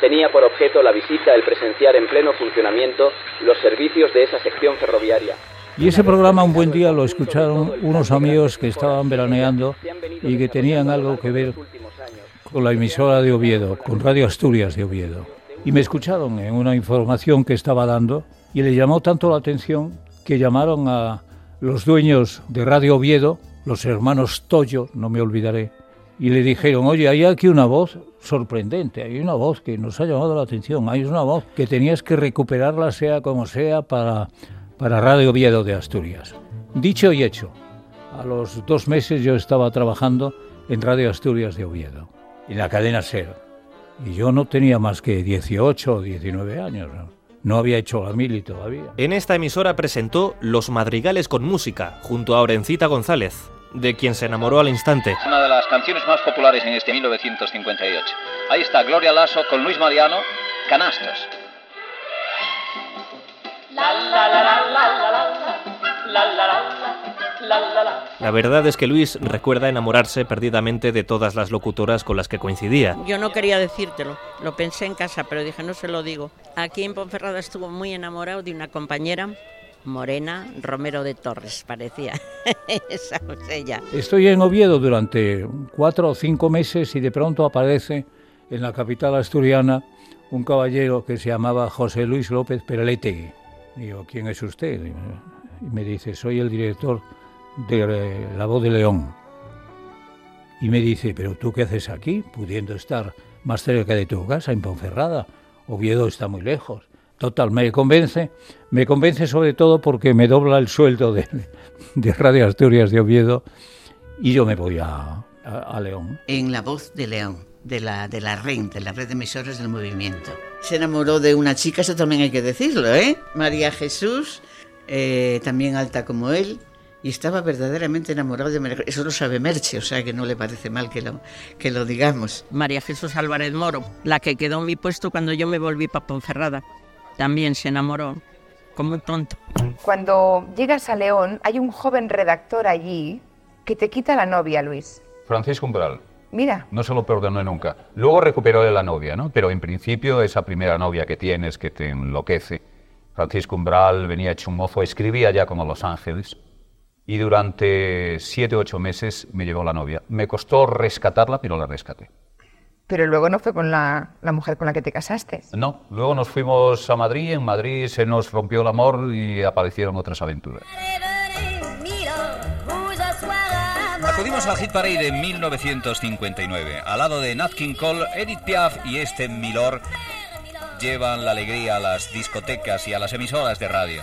Tenía por objeto la visita el presenciar en pleno funcionamiento los servicios de esa sección ferroviaria. Y ese programa un buen día lo escucharon unos amigos que estaban veraneando y que tenían algo que ver con la emisora de Oviedo, con Radio Asturias de Oviedo. Y me escucharon en una información que estaba dando Y le llamó tanto la atención que llamaron a los dueños de Radio Oviedo, los hermanos Toyo, no me olvidaré, y le dijeron, oye, hay aquí una voz sorprendente, hay una voz que nos ha llamado la atención, hay una voz que tenías que recuperarla sea como sea para, para Radio Oviedo de Asturias. Dicho y hecho, a los dos meses yo estaba trabajando en Radio Asturias de Oviedo, en la cadena SER, y yo no tenía más que 18 o 19 años. ¿no? había hecho la mili todavía. En esta emisora presentó Los Madrigales con Música, junto a Orencita González, de quien se enamoró al instante. Una de las canciones más populares en este 1958. Ahí está Gloria Lasso con Luis Mariano, Canastos. La verdad es que Luis recuerda enamorarse perdidamente de todas las locutoras con las que coincidía. Yo no quería decírtelo, lo pensé en casa, pero dije no se lo digo. Aquí en Ponferrada estuvo muy enamorado de una compañera Morena Romero de Torres, parecía. Esa es ella. Estoy en Oviedo durante cuatro o cinco meses y de pronto aparece en la capital asturiana un caballero que se llamaba José Luis López Peraletegui. Digo, ¿quién es usted? Y me dice, soy el director de La Voz de León. Y me dice, ¿pero tú qué haces aquí, pudiendo estar más cerca de tu casa, en Ponferrada? Oviedo está muy lejos. Total, me convence, me convence sobre todo porque me dobla el sueldo de, Radio Asturias de Oviedo y yo me voy a, León. En La Voz de León, de la, de la REN, de la Red de Emisores del Movimiento. Se enamoró de una chica, eso también hay que decirlo, ¿eh? María Jesús, eh, también alta como él, y estaba verdaderamente enamorado de María Eso lo sabe Merche, o sea que no le parece mal que lo, que lo digamos. María Jesús Álvarez Moro, la que quedó en mi puesto cuando yo me volví para Ponferrada también se enamoró, como tonto. Cuando llegas a León, hay un joven redactor allí que te quita la novia, Luis. Francisco Umbral. Mira. No se lo perdoné nunca. Luego recuperó la novia, ¿no? Pero en principio esa primera novia que tienes que te enloquece. Francisco Umbral venía hecho un mozo, escribía ya como Los Ángeles. Y durante siete ocho meses me llevó la novia. Me costó rescatarla, pero la rescaté. Pero luego no fue con la, mujer con la que te casaste. No, luego nos fuimos a Madrid, en Madrid se nos rompió el amor y aparecieron otras aventuras. Acudimos al Hit Parade de 1959. Al lado de Nat King Cole, Edith Piaf y este Milor llevan la alegría a las discotecas y a las emisoras de radio.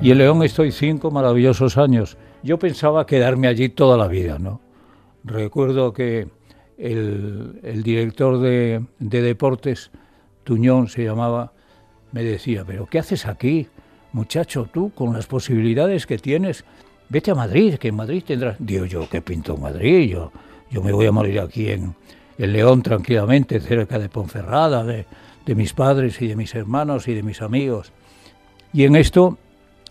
Y en León estoy cinco maravillosos años. Yo pensaba quedarme allí toda la vida, ¿no? Recuerdo que el, director de, deportes, Tuñón se llamaba, me decía, pero ¿qué haces aquí, muchacho, tú, con las posibilidades que tienes? Vete a Madrid, que en Madrid tendrás... Digo yo, ¿qué pinto Madrid? Yo, yo me voy a morir aquí en, en León tranquilamente, cerca de Ponferrada, de, de mis padres y de mis hermanos y de mis amigos. Y en esto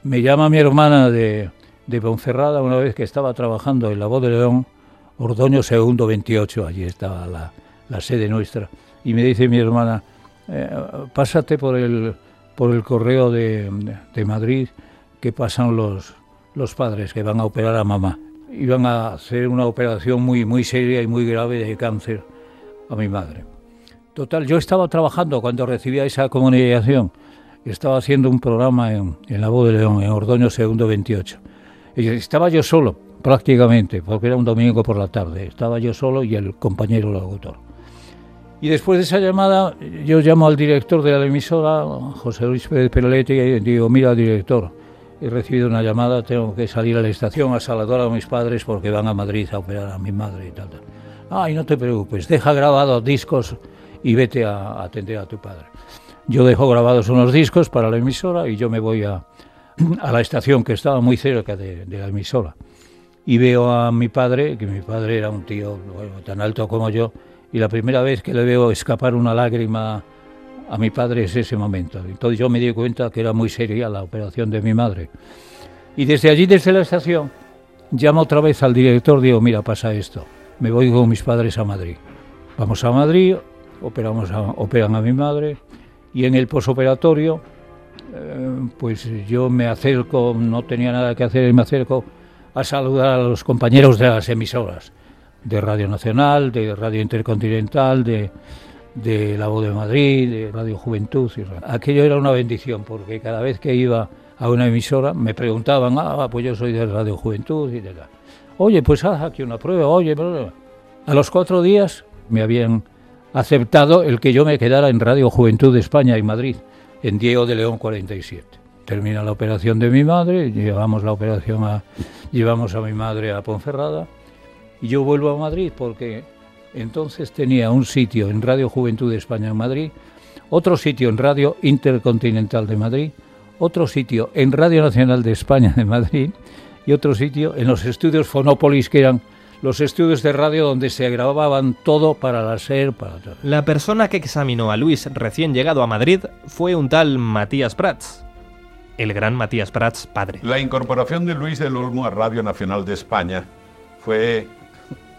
me llama mi hermana de, de Ponferrada una vez que estaba trabajando en la voz de León, Ordoño Segundo 28, allí estaba la, sede nuestra. Y me dice mi hermana, eh, pásate por el, por el correo de, Madrid que pasan los, los padres que van a operar a mamá. Iban a hacer una operación muy, muy seria y muy grave de cáncer a mi madre. Total, yo estaba trabajando cuando recibía esa comunicación. Estaba haciendo un programa en, en La Voz de León, en Ordoño Segundo 28. Y estaba yo solo, prácticamente, porque era un domingo por la tarde. Estaba yo solo y el compañero locutor. Y después de esa llamada, yo llamo al director de la emisora, José Luis Pérez Perolete, y digo, mira, director, he recibido una llamada, tengo que salir a la estación a saludar a mis padres porque van a Madrid a operar a mi madre y tal, tal. Ay, no te preocupes, deja grabados discos y vete a, atender a tu padre. Yo dejo grabados unos discos para la emisora y yo me voy a, a la estación que estaba muy cerca de la emisora y veo a mi padre, que mi padre era un tío tan alto como yo, y la primera vez que le veo escapar una lágrima a mi padre es ese momento. Entonces yo me di cuenta que era muy seria la operación de mi madre. Y desde allí, desde la estación, llamo otra vez al director, digo, mira, pasa esto, me voy con mis padres a Madrid. Vamos a Madrid, operamos operan a mi madre, y en el posoperatorio, eh, pues yo me acerco, no tenía nada que hacer, y me acerco a saludar a los compañeros de las emisoras, de Radio Nacional, de Radio Intercontinental, de, de La Voz de Madrid, de Radio Juventud. Aquello era una bendición porque cada vez que iba a una emisora me preguntaban, ah, pues yo soy de Radio Juventud y de la... Oye, pues haz aquí una prueba, oye. A los cuatro días me habían aceptado el que yo me quedara en Radio Juventud de España en Madrid, en Diego de León 47. Termina la operación de mi madre, llevamos la operación a, llevamos a mi madre a Ponferrada y yo vuelvo a Madrid porque entonces tenía un sitio en Radio Juventud de España en Madrid, otro sitio en Radio Intercontinental de Madrid, otro sitio en Radio Nacional de España de Madrid y otro sitio en los estudios Fonópolis que eran los estudios de radio donde se grababan todo para la SER, para. La persona que examinó a Luis recién llegado a Madrid fue un tal Matías Prats, el gran Matías Prats padre. La incorporación de Luis del Olmo a Radio Nacional de España fue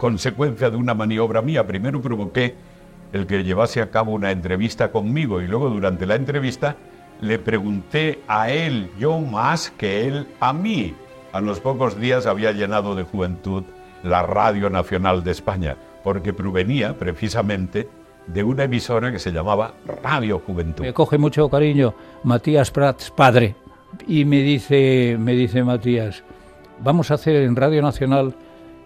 consecuencia de una maniobra mía. Primero provoqué el que llevase a cabo una entrevista conmigo y luego durante la entrevista le pregunté a él, yo más que él a mí. A los pocos días había llenado de juventud la Radio Nacional de España, porque provenía precisamente de una emisora que se llamaba Radio Juventud. Me coge mucho cariño Matías Prats, padre, y me dice, me dice Matías, vamos a hacer en Radio Nacional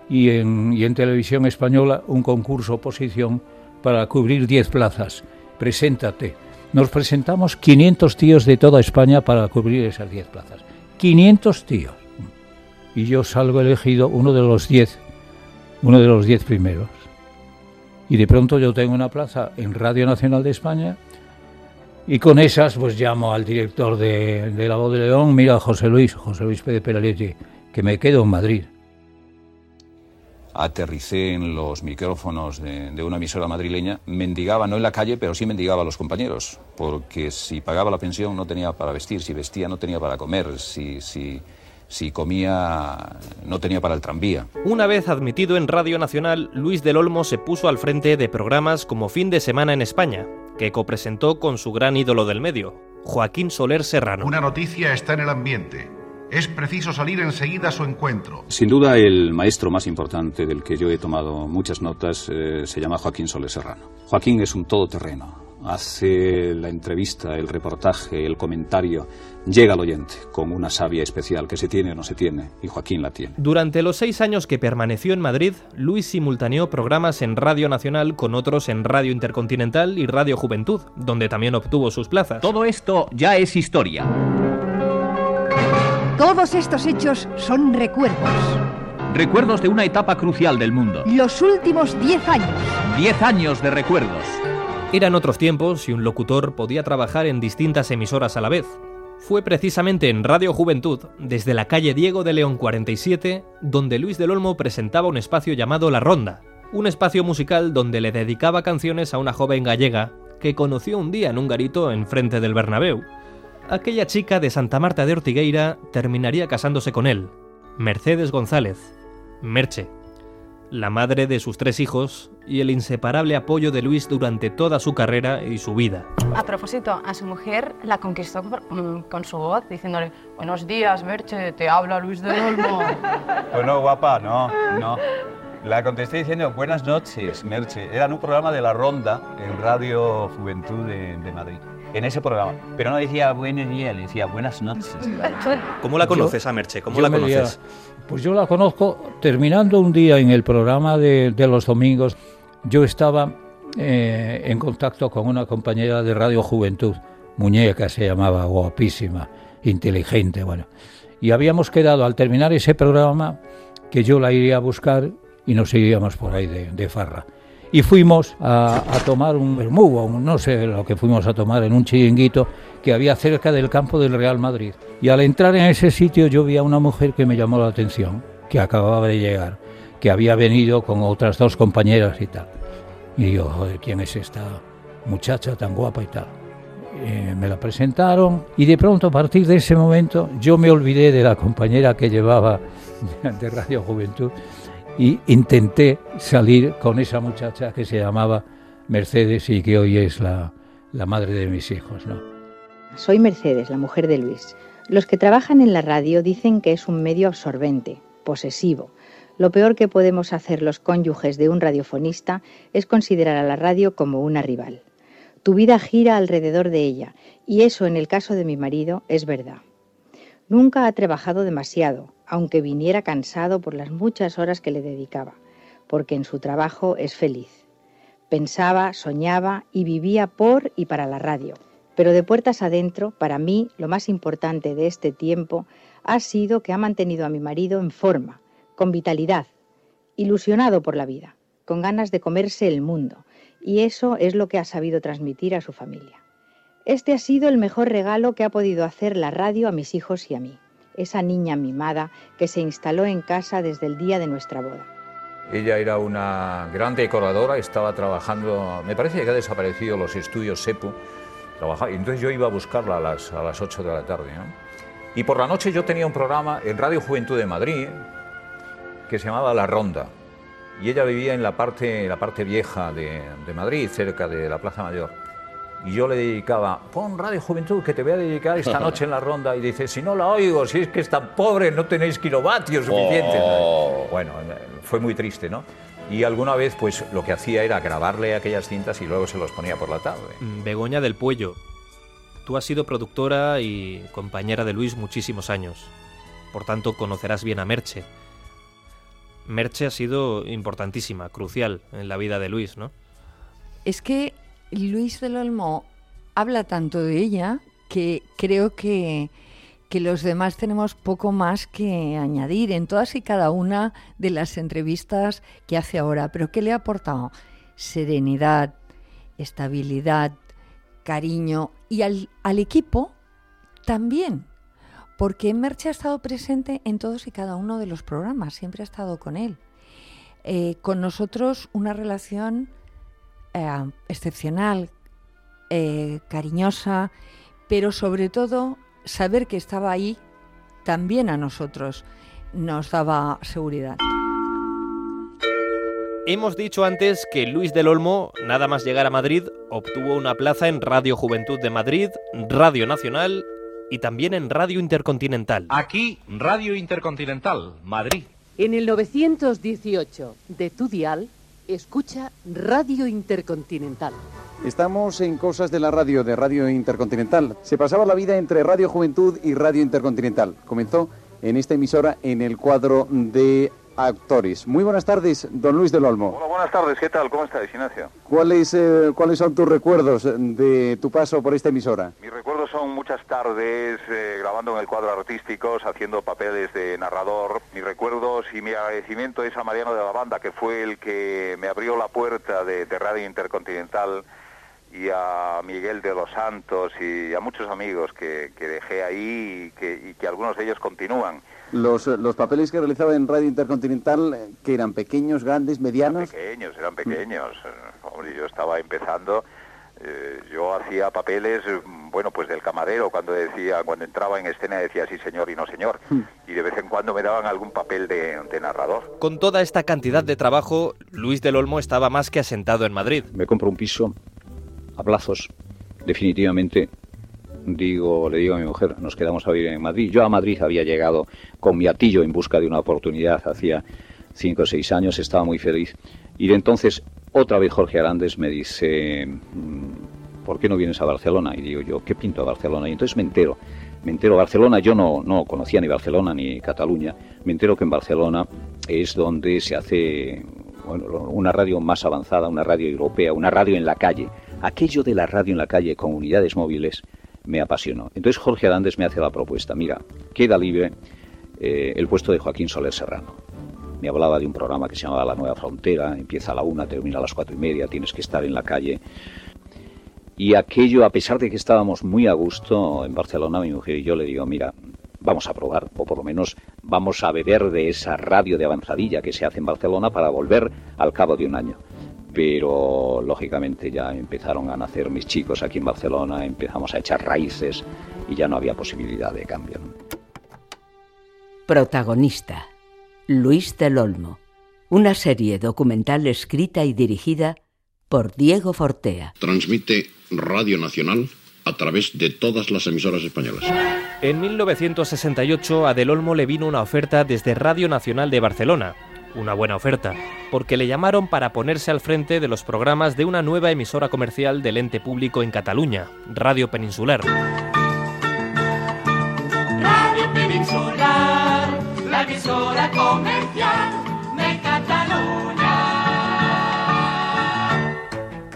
y en, Televisión Española un concurso oposición para cubrir 10 plazas. Preséntate. Nos presentamos 500 tíos de toda España para cubrir esas 10 plazas. 500 tíos. Y yo salgo elegido uno de los 10 uno de los diez primeros. Y de pronto yo tengo una plaza en Radio Nacional de España y con esas pues llamo al director de, La Voz de León, mira José Luis, José Luis Pérez Peraletti, que me quedo en Madrid. Aterricé en los micrófonos de, de, una emisora madrileña, mendigaba, no en la calle, pero sí mendigaba a los compañeros, porque si pagaba la pensión no tenía para vestir, si vestía no tenía para comer, si, si, si comía no tenía para el tranvía. Una vez admitido en Radio Nacional, Luis del Olmo se puso al frente de programas como Fin de Semana en España, que copresentó con su gran ídolo del medio, Joaquín Soler Serrano. Una noticia está en el ambiente. Es preciso salir enseguida a su encuentro. Sin duda, el maestro más importante del que yo he tomado muchas notas eh, se llama Joaquín Soler Serrano. Joaquín es un todoterreno hace la entrevista, el reportaje, el comentario, llega al oyente con una savia especial que se tiene o no se tiene, y Joaquín la tiene. Durante los seis años que permaneció en Madrid, Luis simultaneó programas en Radio Nacional con otros en Radio Intercontinental y Radio Juventud, donde también obtuvo sus plazas. Todo esto ya es historia. Todos estos hechos son recuerdos. Recuerdos de una etapa crucial del mundo. Los últimos diez años. Diez años de recuerdos. Eran otros tiempos y un locutor podía trabajar en distintas emisoras a la vez. Fue precisamente en Radio Juventud, desde la calle Diego de León 47, donde Luis del Olmo presentaba un espacio llamado La Ronda, un espacio musical donde le dedicaba canciones a una joven gallega que conoció un día en un garito enfrente del Bernabéu. Aquella chica de Santa Marta de Ortigueira terminaría casándose con él, Mercedes González, Merche la madre de sus tres hijos y el inseparable apoyo de Luis durante toda su carrera y su vida. A propósito, a su mujer la conquistó mm, con su voz, diciéndole, buenos días, Merche, te habla Luis del Olmo. Pues no, guapa, no, no. La contesté diciendo, buenas noches, Merche. Era en un programa de La Ronda en Radio Juventud de, de Madrid en ese programa. Pero no decía buenos días, decía buenas noches. ¿Cómo la conoces a Merche? ¿Cómo la conoces? pues yo la conozco terminando un día en el programa de, los domingos. Yo estaba eh, en contacto con una compañera de Radio Juventud, muñeca se llamaba, guapísima, inteligente, bueno. Y habíamos quedado al terminar ese programa que yo la iría a buscar y nos iríamos por ahí de, de farra y fuimos a, tomar un vermú, no sé lo que fuimos a tomar en un chiringuito que había cerca del campo del Real Madrid. Y al entrar en ese sitio yo vi a una mujer que me llamó la atención, que acababa de llegar, que había venido con otras dos compañeras y tal. Y digo, joder, ¿quién es esta muchacha tan guapa y tal? me la presentaron y de pronto a partir de ese momento yo me olvidé de la compañera que llevaba de Radio Juventud y intenté salir con esa muchacha que se llamaba Mercedes y que hoy es la, la madre de mis hijos. ¿no? Soy Mercedes, la mujer de Luis. Los que trabajan en la radio dicen que es un medio absorbente, posesivo. Lo peor que podemos hacer los cónyuges de un radiofonista es considerar a la radio como una rival. Tu vida gira alrededor de ella, y eso en el caso de mi marido es verdad. Nunca ha trabajado demasiado, aunque viniera cansado por las muchas horas que le dedicaba, porque en su trabajo es feliz. Pensaba, soñaba y vivía por y para la radio. Pero de puertas adentro, para mí, lo más importante de este tiempo ha sido que ha mantenido a mi marido en forma, con vitalidad, ilusionado por la vida, con ganas de comerse el mundo, y eso es lo que ha sabido transmitir a su familia. Este ha sido el mejor regalo que ha podido hacer la radio a mis hijos y a mí, esa niña mimada que se instaló en casa desde el día de nuestra boda. Ella era una gran decoradora, estaba trabajando, me parece que ha desaparecido los estudios SEPU, trabajaba, entonces yo iba a buscarla a las, a las 8 de la tarde. Y por la noche yo tenía un programa en Radio Juventud de Madrid, que se llamaba La Ronda. Y ella vivía en la parte, la parte vieja de, de Madrid, cerca de la Plaza Mayor. Y yo le dedicaba, pon Radio Juventud, que te voy a dedicar esta noche en la ronda. Y dice, si no la oigo, si es que es tan pobre, no tenéis kilovatios suficientes. Oh. Bueno, fue muy triste, ¿no? Y alguna vez, pues lo que hacía era grabarle aquellas cintas y luego se los ponía por la tarde. Mm, Begoña del Puello, tú has sido productora y compañera de Luis muchísimos años. Por tanto, conocerás bien a Merche. Merche ha sido importantísima, crucial en la vida de Luis, ¿no? Es que Luis del Olmo habla tanto de ella que creo que, que los demás tenemos poco más que añadir en todas y cada una de las entrevistas que hace ahora. Pero ¿qué le ha aportado? Serenidad, estabilidad, cariño y al, al equipo también. Porque Merche ha estado presente en todos y cada uno de los programas, siempre ha estado con él. Eh, con nosotros una relación eh, excepcional, eh, cariñosa, pero sobre todo saber que estaba ahí también a nosotros nos daba seguridad. Hemos dicho antes que Luis del Olmo, nada más llegar a Madrid, obtuvo una plaza en Radio Juventud de Madrid, Radio Nacional y también en Radio Intercontinental. Aquí, Radio Intercontinental, Madrid. En el 918 de tu dial, escucha Radio Intercontinental. Estamos en Cosas de la Radio, de Radio Intercontinental. Se pasaba la vida entre Radio Juventud y Radio Intercontinental. Comenzó en esta emisora en el cuadro de actores. Muy buenas tardes, don Luis del Olmo. Hola, buenas tardes, ¿qué tal? ¿Cómo estáis, Ignacio? ¿Cuáles, eh, ¿Cuáles son tus recuerdos de tu paso por esta emisora? Mis recuerdos son muchas tardes eh, grabando en el cuadro artísticos, haciendo papeles de narrador. Mis recuerdos y mi agradecimiento es a Mariano de la Banda, que fue el que me abrió la puerta de, de Radio Intercontinental y a Miguel de los Santos y a muchos amigos que, que dejé ahí y que, y que algunos de ellos continúan. Los, los papeles que realizaba en Radio Intercontinental, eh, que eran pequeños, grandes, medianos. Pequeños, eran pequeños. Eh, Hombre, yo estaba empezando, eh, yo hacía papeles, eh, bueno, pues del camarero, cuando decía, cuando entraba en escena decía sí señor y no señor. Y de vez en cuando me daban algún papel de, de narrador. Con toda esta cantidad de trabajo, Luis del Olmo estaba más que asentado en Madrid. Me compro un piso a plazos, definitivamente. Digo, le digo a mi mujer, nos quedamos a vivir en Madrid. Yo a Madrid había llegado con mi atillo en busca de una oportunidad hacía cinco o seis años, estaba muy feliz. Y de entonces, otra vez Jorge Arandes me dice, mm, ¿por qué no vienes a Barcelona? Y digo yo, ¿qué pinto a Barcelona? Y entonces me entero, me entero, Barcelona, yo no, no conocía ni Barcelona ni Cataluña, me entero que en Barcelona es donde se hace bueno, una radio más avanzada, una radio europea, una radio en la calle. Aquello de la radio en la calle con unidades móviles me apasionó. Entonces Jorge Arandes me hace la propuesta, mira, queda libre eh, el puesto de Joaquín Soler Serrano. Me hablaba de un programa que se llamaba La Nueva Frontera, empieza a la una, termina a las cuatro y media, tienes que estar en la calle. Y aquello, a pesar de que estábamos muy a gusto en Barcelona, mi mujer y yo le digo, mira, vamos a probar, o por lo menos vamos a beber de esa radio de avanzadilla que se hace en Barcelona para volver al cabo de un año. Pero lógicamente ya empezaron a nacer mis chicos aquí en Barcelona, empezamos a echar raíces y ya no había posibilidad de cambio. Protagonista, Luis del Olmo. Una serie documental escrita y dirigida por Diego Fortea. Transmite Radio Nacional a través de todas las emisoras españolas. En 1968 a Del Olmo le vino una oferta desde Radio Nacional de Barcelona. Una buena oferta, porque le llamaron para ponerse al frente de los programas de una nueva emisora comercial del ente público en Cataluña, Radio Peninsular. Radio Peninsular, la emisora comercial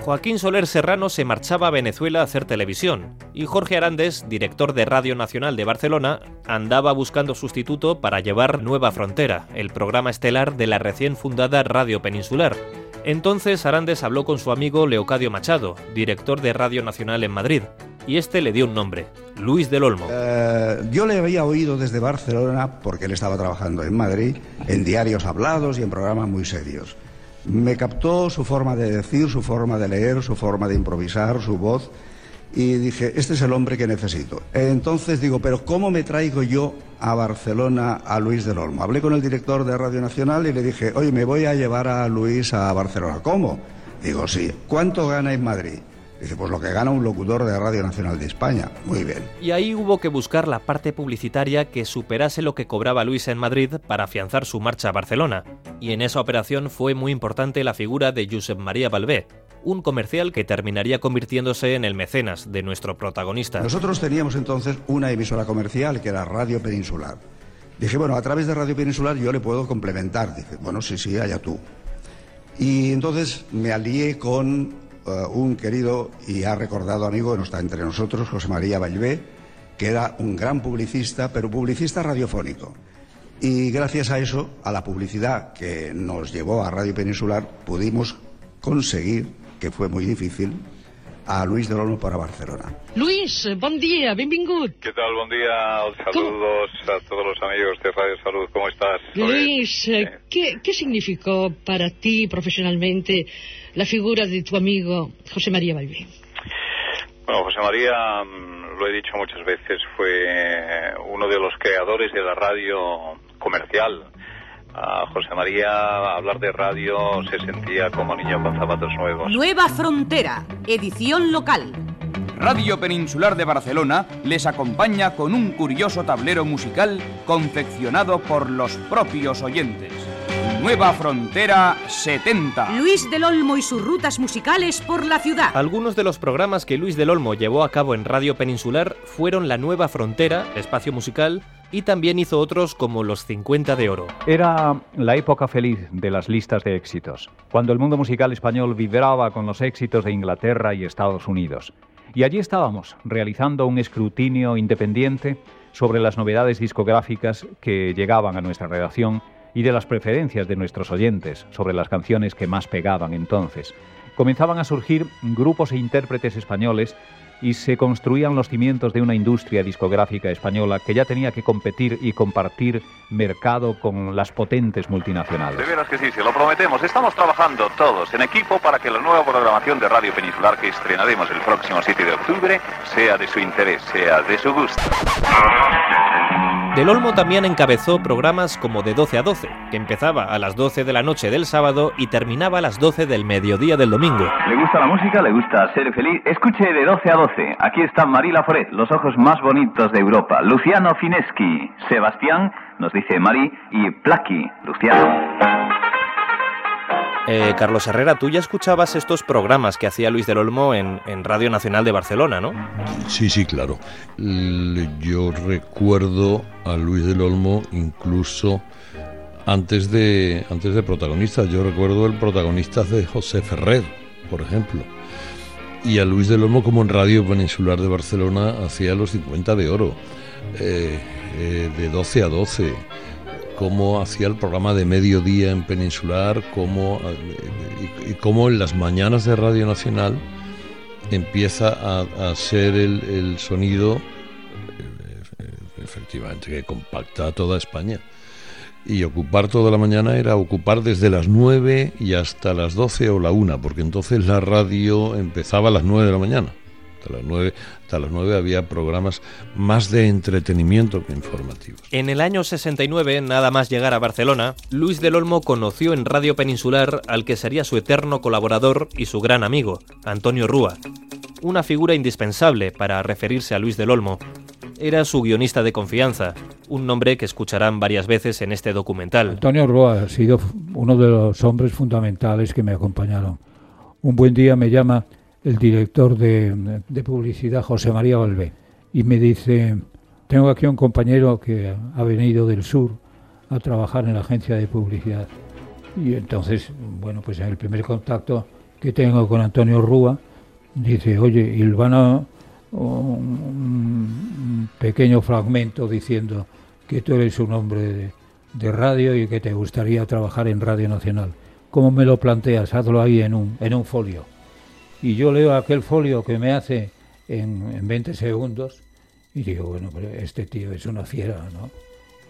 Joaquín Soler Serrano se marchaba a Venezuela a hacer televisión y Jorge Arandes, director de Radio Nacional de Barcelona, andaba buscando sustituto para llevar Nueva Frontera, el programa estelar de la recién fundada Radio Peninsular. Entonces Arandes habló con su amigo Leocadio Machado, director de Radio Nacional en Madrid, y este le dio un nombre, Luis del Olmo. Eh, yo le había oído desde Barcelona, porque él estaba trabajando en Madrid, en diarios hablados y en programas muy serios. Me captó su forma de decir, su forma de leer, su forma de improvisar, su voz, y dije, este es el hombre que necesito. Entonces digo, pero ¿cómo me traigo yo a Barcelona a Luis del Olmo? Hablé con el director de Radio Nacional y le dije, oye, me voy a llevar a Luis a Barcelona. ¿Cómo? Digo, sí. ¿Cuánto gana en Madrid? Dice, pues lo que gana un locutor de Radio Nacional de España. Muy bien. Y ahí hubo que buscar la parte publicitaria que superase lo que cobraba Luis en Madrid para afianzar su marcha a Barcelona. Y en esa operación fue muy importante la figura de Josep María Balbé, un comercial que terminaría convirtiéndose en el mecenas de nuestro protagonista. Nosotros teníamos entonces una emisora comercial que era Radio Peninsular. Dije, bueno, a través de Radio Peninsular yo le puedo complementar. Dije, bueno, sí, sí, allá tú. Y entonces me alié con uh, un querido y ha recordado amigo que no está entre nosotros, José María Vallvé, que era un gran publicista, pero publicista radiofónico. Y gracias a eso, a la publicidad que nos llevó a Radio Peninsular, pudimos conseguir, que fue muy difícil, a Luis del Olmo para Barcelona. Luis, bon dia, benvingut. ¿Qué tal? Buen día. Saludos a todos los amigos de Radio Salud. ¿Cómo estás? Luis, eh, ¿qué, ¿qué significó para ti profesionalmente la figura de tu amigo José María Balbé? Bueno, José María, mm, lo he dicho muchas veces, fue uno de los creadores de la radio comercial. A José María hablar de radio se sentía como niño con zapatos nuevos. Nueva Frontera, edición local. Radio Peninsular de Barcelona les acompaña con un curioso tablero musical confeccionado por los propios oyentes. Nueva Frontera 70. Luis del Olmo y sus rutas musicales por la ciudad. Algunos de los programas que Luis del Olmo llevó a cabo en Radio Peninsular fueron La Nueva Frontera, espacio musical, y también hizo otros como Los 50 de Oro. Era la época feliz de las listas de éxitos, cuando el mundo musical español vibraba con los éxitos de Inglaterra y Estados Unidos. Y allí estábamos, realizando un escrutinio independiente sobre las novedades discográficas que llegaban a nuestra redacción y de las preferencias de nuestros oyentes sobre las canciones que más pegaban entonces. Comenzaban a surgir grupos e intérpretes españoles y se construían los cimientos de una industria discográfica española que ya tenía que competir y compartir mercado con las potentes multinacionales. De veras que sí, se lo prometemos. Estamos trabajando todos en equipo para que la nueva programación de Radio Peninsular que estrenaremos el próximo 7 de octubre sea de su interés, sea de su gusto. Del Olmo también encabezó programas como de 12 a 12, que empezaba a las 12 de la noche del sábado y terminaba a las 12 del mediodía del domingo. ¿Le gusta la música? ¿Le gusta ser feliz? Escuche de 12 a 12. Aquí están Marila Foret, los ojos más bonitos de Europa. Luciano Fineschi, Sebastián, nos dice Mari, y Plaki, Luciano. Eh, Carlos Herrera, tú ya escuchabas estos programas que hacía Luis del Olmo en, en Radio Nacional de Barcelona, ¿no? Sí, sí, claro. Yo recuerdo a Luis del Olmo incluso antes de, antes de protagonistas. Yo recuerdo el protagonista de José Ferrer, por ejemplo. Y a Luis del Olmo como en Radio Peninsular de Barcelona hacía los 50 de oro, eh, eh, de 12 a 12 cómo hacía el programa de mediodía en Peninsular, eh, y, y cómo en las mañanas de Radio Nacional empieza a, a ser el, el sonido, efectivamente, que compacta a toda España. Y ocupar toda la mañana era ocupar desde las 9 y hasta las 12 o la 1, porque entonces la radio empezaba a las 9 de la mañana. Hasta las 9, hasta las 9 había programas más de entretenimiento que informativos. En el año 69, nada más llegar a Barcelona, Luis del Olmo conoció en Radio Peninsular al que sería su eterno colaborador y su gran amigo, Antonio Rúa. Una figura indispensable para referirse a Luis del Olmo. Era su guionista de confianza, un nombre que escucharán varias veces en este documental. Antonio Rúa ha sido uno de los hombres fundamentales que me acompañaron. Un buen día me llama el director de, publicidad, José María Valvé, y me dice, tengo aquí un compañero que ha venido del sur a trabajar en la agencia de publicidad. Y entonces, bueno, pues en el primer contacto que tengo con Antonio Rúa, dice, oye, un, un pequeño fragmento diciendo que tú eres un hombre de, radio y que te gustaría trabajar en Radio Nacional. ¿Cómo me lo planteas? Hazlo ahí en un, en un folio. Y yo leo aquel folio que me hace en, en 20 segundos y digo, bueno, pero este tío es una fiera, ¿no?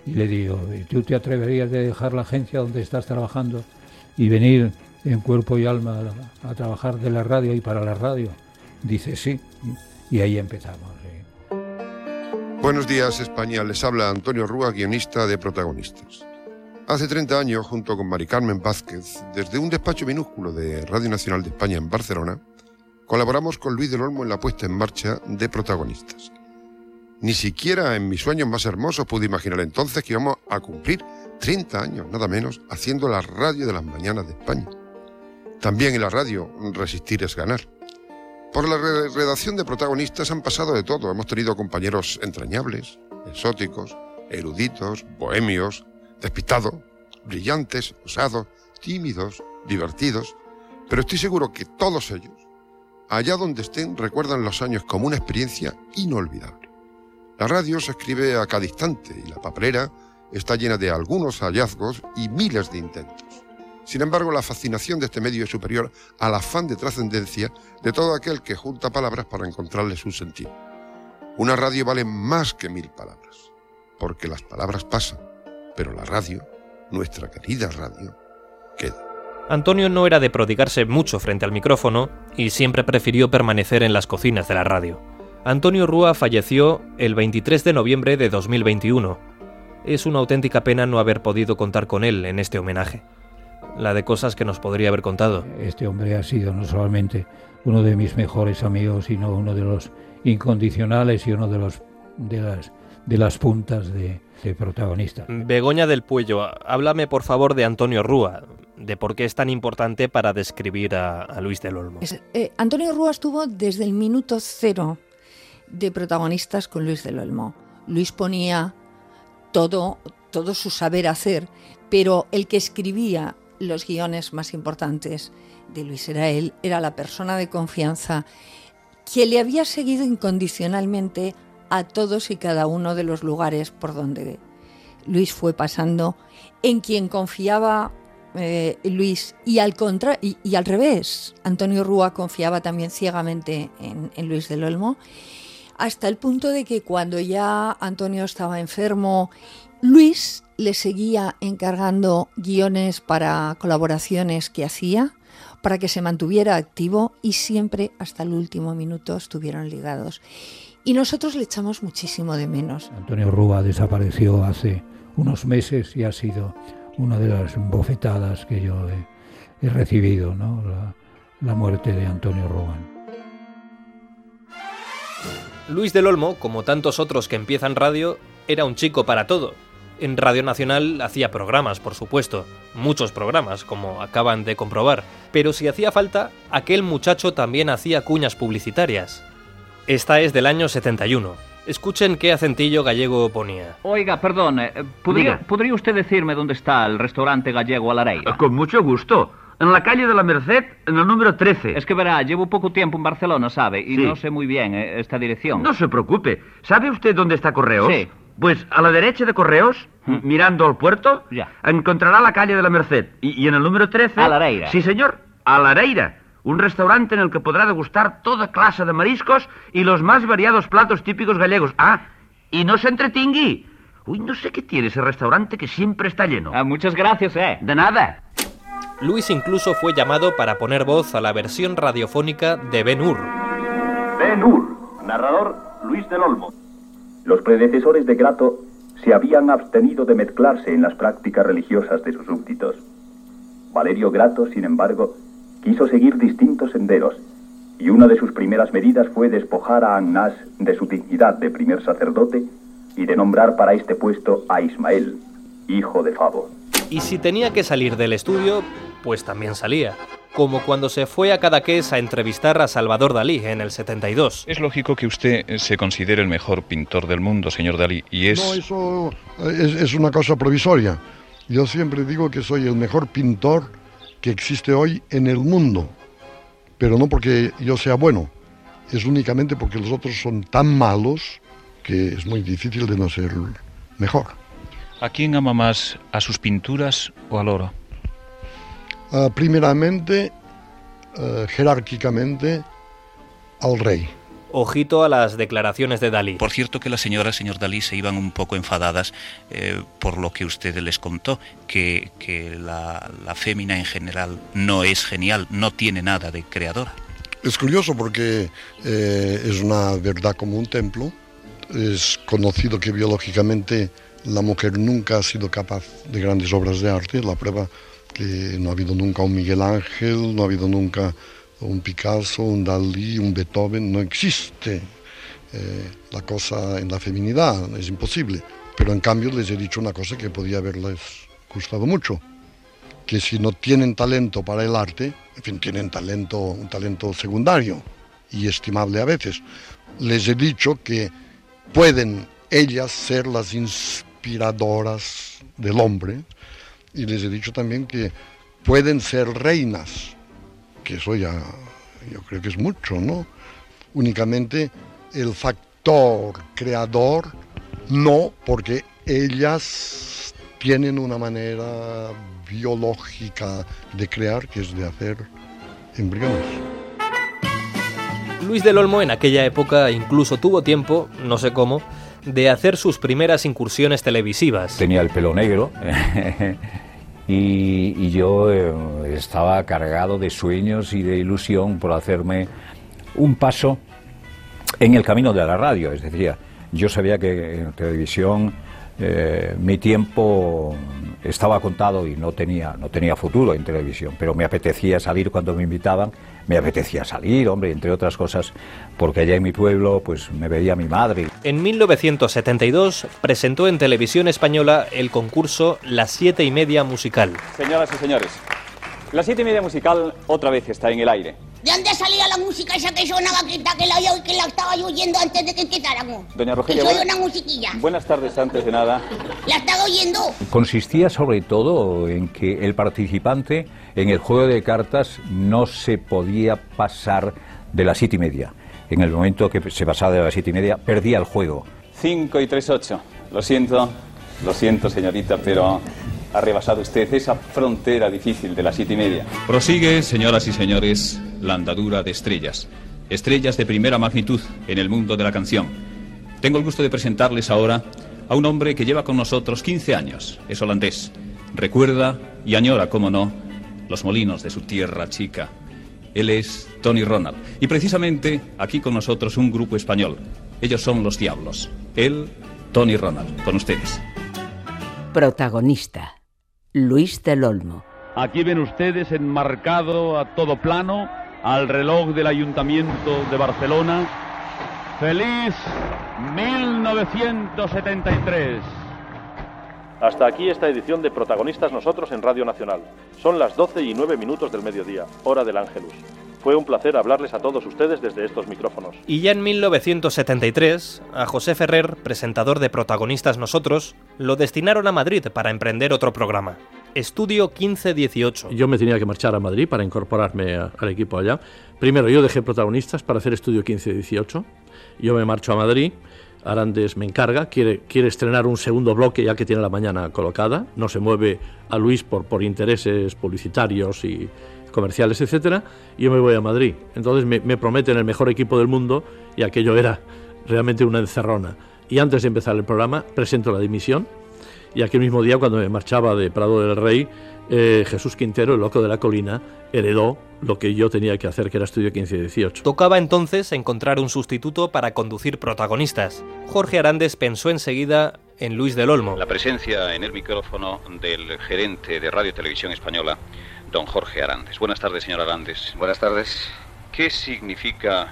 Y le digo, ¿y tú te atreverías de dejar la agencia donde estás trabajando y venir en cuerpo y alma a trabajar de la radio y para la radio? Dice, sí. Y ahí empezamos. Buenos días, España. Les habla Antonio Rúa, guionista de Protagonistas. Hace 30 años, junto con Mari Carmen Vázquez, desde un despacho minúsculo de Radio Nacional de España en Barcelona, colaboramos con Luis del Olmo en la puesta en marcha de Protagonistas. Ni siquiera en mis sueños más hermosos pude imaginar entonces que íbamos a cumplir 30 años, nada menos, haciendo la radio de las mañanas de España. También en la radio, resistir es ganar. Por la re- redacción de protagonistas han pasado de todo. Hemos tenido compañeros entrañables, exóticos, eruditos, bohemios, despistados, brillantes, osados, tímidos, divertidos. Pero estoy seguro que todos ellos, allá donde estén, recuerdan los años como una experiencia inolvidable. La radio se escribe a cada instante y la papelera está llena de algunos hallazgos y miles de intentos. Sin embargo, la fascinación de este medio es superior al afán de trascendencia de todo aquel que junta palabras para encontrarles un sentido. Una radio vale más que mil palabras, porque las palabras pasan, pero la radio, nuestra querida radio, queda. Antonio no era de prodigarse mucho frente al micrófono y siempre prefirió permanecer en las cocinas de la radio. Antonio Rúa falleció el 23 de noviembre de 2021. Es una auténtica pena no haber podido contar con él en este homenaje. La de cosas que nos podría haber contado. Este hombre ha sido no solamente uno de mis mejores amigos, sino uno de los incondicionales y uno de los de las de las puntas de, de protagonistas. Begoña del Puello, háblame por favor de Antonio Rúa, de por qué es tan importante para describir a, a Luis del Olmo. Es- eh, Antonio Rúa estuvo desde el minuto cero de protagonistas con Luis del Olmo. Luis ponía todo, todo su saber hacer, pero el que escribía los guiones más importantes de Luis era él, era la persona de confianza que le había seguido incondicionalmente a todos y cada uno de los lugares por donde Luis fue pasando, en quien confiaba eh, Luis y al, contra y, al revés, Antonio Rúa confiaba también ciegamente en, en Luis del Olmo, hasta el punto de que cuando ya Antonio estaba enfermo, Luis le seguía encargando guiones para colaboraciones que hacía, para que se mantuviera activo y siempre hasta el último minuto estuvieron ligados. Y nosotros le echamos muchísimo de menos. Antonio Rúa desapareció hace unos meses y ha sido una de las bofetadas que yo he, he recibido, ¿no? La, la muerte de Antonio Rúa. Luis del Olmo, como tantos otros que empiezan radio, era un chico para todo. En Radio Nacional hacía programas, por supuesto, muchos programas, como acaban de comprobar, pero si hacía falta, aquel muchacho también hacía cuñas publicitarias. Esta es del año 71. Escuchen qué acentillo gallego ponía. Oiga, perdón, eh, ¿podría. ¿podría usted decirme dónde está el restaurante gallego Alareira? Con mucho gusto. En la calle de la Merced, en el número 13. Es que verá, llevo poco tiempo en Barcelona, ¿sabe? Y Sí. no sé muy bien eh, esta dirección. No se preocupe. ¿Sabe usted dónde está Correos? Sí. Pues a la derecha de Correos, mirando al puerto, Ya. encontrará la calle de la Merced. Y, y en el número 13... Alareira. Sí, señor. Alareira. Un restaurante en el que podrá degustar toda clase de mariscos y los más variados platos típicos gallegos. Ah, y no se entretingui. Uy, no sé qué tiene ese restaurante que siempre está lleno. Ah, muchas gracias, eh. De nada. Luis incluso fue llamado para poner voz a la versión radiofónica de Ben Hur. Ben Hur, narrador Luis del Olmo. Los predecesores de Grato se habían abstenido de mezclarse en las prácticas religiosas de sus súbditos. Valerio Grato, sin embargo, quiso seguir distintos senderos y una de sus primeras medidas fue despojar a Annas de su dignidad de primer sacerdote y de nombrar para este puesto a Ismael, hijo de Fabo. Y si tenía que salir del estudio, pues también salía. Como cuando se fue a Cadaqués a entrevistar a Salvador Dalí en el 72. Es lógico que usted se considere el mejor pintor del mundo, señor Dalí, y es... No, eso es, es una cosa provisoria. Yo siempre digo que soy el mejor pintor que existe hoy en el mundo, pero no porque yo sea bueno, es únicamente porque los otros son tan malos que es muy difícil de no ser mejor. ¿A quién ama más, a sus pinturas o al oro? Ah, primeramente, ah, jerárquicamente, al rey. Ojito a las declaraciones de Dalí. Por cierto que las señoras, señor Dalí, se iban un poco enfadadas eh, por lo que usted les contó, que, que la, la fémina en general no es genial, no tiene nada de creadora. Es curioso porque eh, es una verdad como un templo. Es conocido que biológicamente la mujer nunca ha sido capaz de grandes obras de arte. La prueba no ha habido nunca un Miguel Ángel, no ha habido nunca un Picasso, un Dalí, un Beethoven. No existe eh, la cosa en la feminidad, es imposible. Pero en cambio les he dicho una cosa que podía haberles gustado mucho, que si no tienen talento para el arte, en fin, tienen talento, un talento secundario y estimable a veces. Les he dicho que pueden ellas ser las inspiradoras del hombre y les he dicho también que pueden ser reinas, que eso ya yo creo que es mucho, ¿no? Únicamente el factor creador no, porque ellas tienen una manera biológica de crear que es de hacer embriones. Luis del Olmo en aquella época incluso tuvo tiempo, no sé cómo, de hacer sus primeras incursiones televisivas. Tenía el pelo negro y, yo eh, estaba cargado de sueños y de ilusión por hacerme un paso en el camino de la radio. Es decir, yo sabía que en televisión eh, mi tiempo estaba contado y no tenía, no tenía futuro en televisión, pero me apetecía salir cuando me invitaban, me apetecía salir, hombre, entre otras cosas, porque allá en mi pueblo pues me veía mi madre. En 1972 presentó en televisión española el concurso Las siete y media musical. Señoras y señores, la siete y media musical otra vez está en el aire. ¿De dónde salía la música esa que sonaba que, que la que la estaba yo oyendo antes de que quitáramos? Doña Que Rogelia, soy buena- una musiquilla. buenas tardes antes de nada. La estaba oyendo. Consistía sobre todo en que el participante en el juego de cartas no se podía pasar de las siete y media. En el momento que se pasaba de las siete y media, perdía el juego. 5 y 3, 8. Lo siento, lo siento, señorita, pero ha rebasado usted esa frontera difícil de las siete y media. Prosigue, señoras y señores, la andadura de estrellas. Estrellas de primera magnitud en el mundo de la canción. Tengo el gusto de presentarles ahora a un hombre que lleva con nosotros 15 años. Es holandés. Recuerda y añora, como no, los molinos de su tierra chica. Él es Tony Ronald. Y precisamente aquí con nosotros un grupo español. Ellos son los Diablos. Él, Tony Ronald. Con ustedes. Protagonista. Luis del Olmo. Aquí ven ustedes enmarcado a todo plano al reloj del Ayuntamiento de Barcelona. ¡Feliz 1973! Hasta aquí esta edición de Protagonistas Nosotros en Radio Nacional. Son las 12 y 9 minutos del mediodía, hora del Ángelus. Fue un placer hablarles a todos ustedes desde estos micrófonos. Y ya en 1973, a José Ferrer, presentador de Protagonistas Nosotros, lo destinaron a Madrid para emprender otro programa. Estudio 1518. Yo me tenía que marchar a Madrid para incorporarme a- al equipo allá. Primero yo dejé protagonistas para hacer estudio 15-18. Yo me marcho a Madrid. Arandes me encarga, quiere, quiere estrenar un segundo bloque ya que tiene la mañana colocada. No se mueve a Luis por, por intereses publicitarios y comerciales, etcétera. Y yo me voy a Madrid. Entonces me, me prometen el mejor equipo del mundo y aquello era realmente una encerrona. Y antes de empezar el programa presento la dimisión y aquel mismo día, cuando me marchaba de Prado del Rey, eh, Jesús Quintero, el loco de la colina, heredó lo que yo tenía que hacer, que era estudio 15-18. Tocaba entonces encontrar un sustituto para conducir protagonistas. Jorge Arandes pensó enseguida en Luis del Olmo. La presencia en el micrófono del gerente de Radio y Televisión Española, don Jorge Arandes. Buenas tardes, señor Arandes. Buenas tardes. ¿qué significa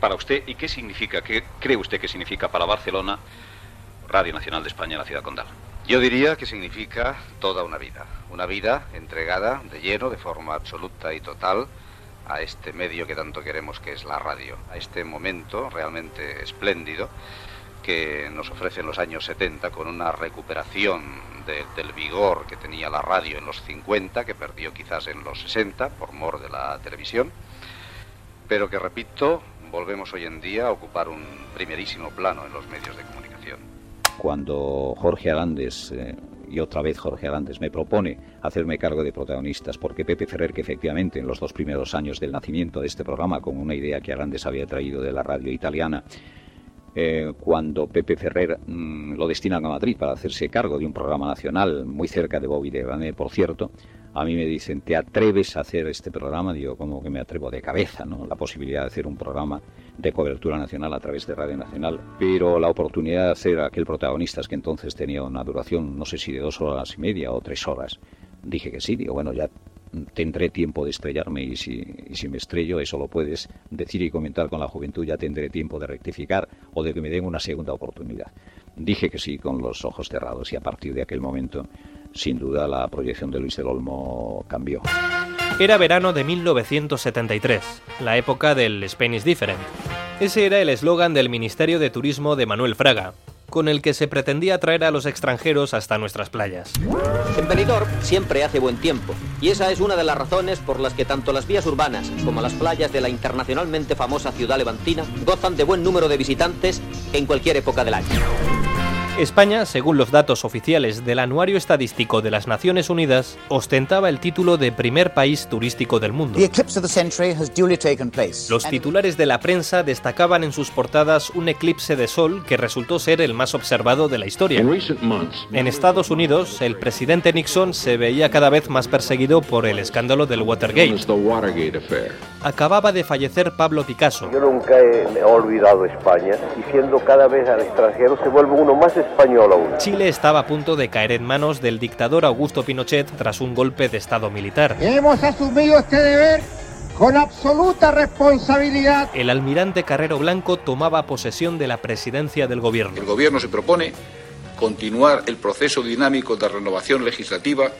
para usted y qué significa, qué cree usted que significa para Barcelona Radio Nacional de España la ciudad condal? Yo diría que significa toda una vida, una vida entregada de lleno, de forma absoluta y total, a este medio que tanto queremos que es la radio, a este momento realmente espléndido que nos ofrecen los años 70 con una recuperación del vigor que tenía la radio en los 50, que perdió quizás en los 60 por mor de la televisión, pero que, repito, volvemos hoy en día a ocupar un primerísimo plano en los medios de comunicación. Cuando Jorge Arandes eh, y otra vez Jorge Arantes me propone hacerme cargo de protagonistas, porque Pepe Ferrer, que efectivamente en los dos primeros años del nacimiento de este programa, con una idea que Arandes había traído de la radio italiana, eh, cuando Pepe Ferrer mm, lo destinan a Madrid para hacerse cargo de un programa nacional muy cerca de Bobby de por cierto, a mí me dicen, ¿te atreves a hacer este programa? Digo, como que me atrevo de cabeza, ¿no? La posibilidad de hacer un programa de cobertura nacional a través de Radio Nacional, pero la oportunidad de hacer aquel protagonistas que entonces tenía una duración, no sé si de dos horas y media o tres horas, dije que sí, digo, bueno, ya tendré tiempo de estrellarme y si, me estrello, eso lo puedes decir y comentar con la juventud, ya tendré tiempo de rectificar o de que me den una segunda oportunidad. Dije que sí con los ojos cerrados y a partir de aquel momento, sin duda, la proyección de Luis del Olmo cambió. Era verano de 1973, la época del Spanish Different. Ese era el eslogan del Ministerio de Turismo de Manuel Fraga, con el que se pretendía atraer a los extranjeros hasta nuestras playas. En Benidorm siempre hace buen tiempo, y esa es una de las razones por las que tanto las vías urbanas como las playas de la internacionalmente famosa ciudad levantina gozan de buen número de visitantes en cualquier época del año. España, según los datos oficiales del Anuario Estadístico de las Naciones Unidas, ostentaba el título de primer país turístico del mundo. Los titulares de la prensa destacaban en sus portadas un eclipse de sol que resultó ser el más observado de la historia. En Estados Unidos, el presidente Nixon se veía cada vez más perseguido por el escándalo del Watergate. Acababa de fallecer Pablo Picasso. Yo nunca he, olvidado España y siendo cada vez al extranjero se vuelve uno más español aún. Chile estaba a punto de caer en manos del dictador Augusto Pinochet tras un golpe de Estado militar. Hemos asumido este deber con absoluta responsabilidad. El almirante Carrero Blanco tomaba posesión de la presidencia del gobierno. El gobierno se propone continuar el proceso dinámico de renovación legislativa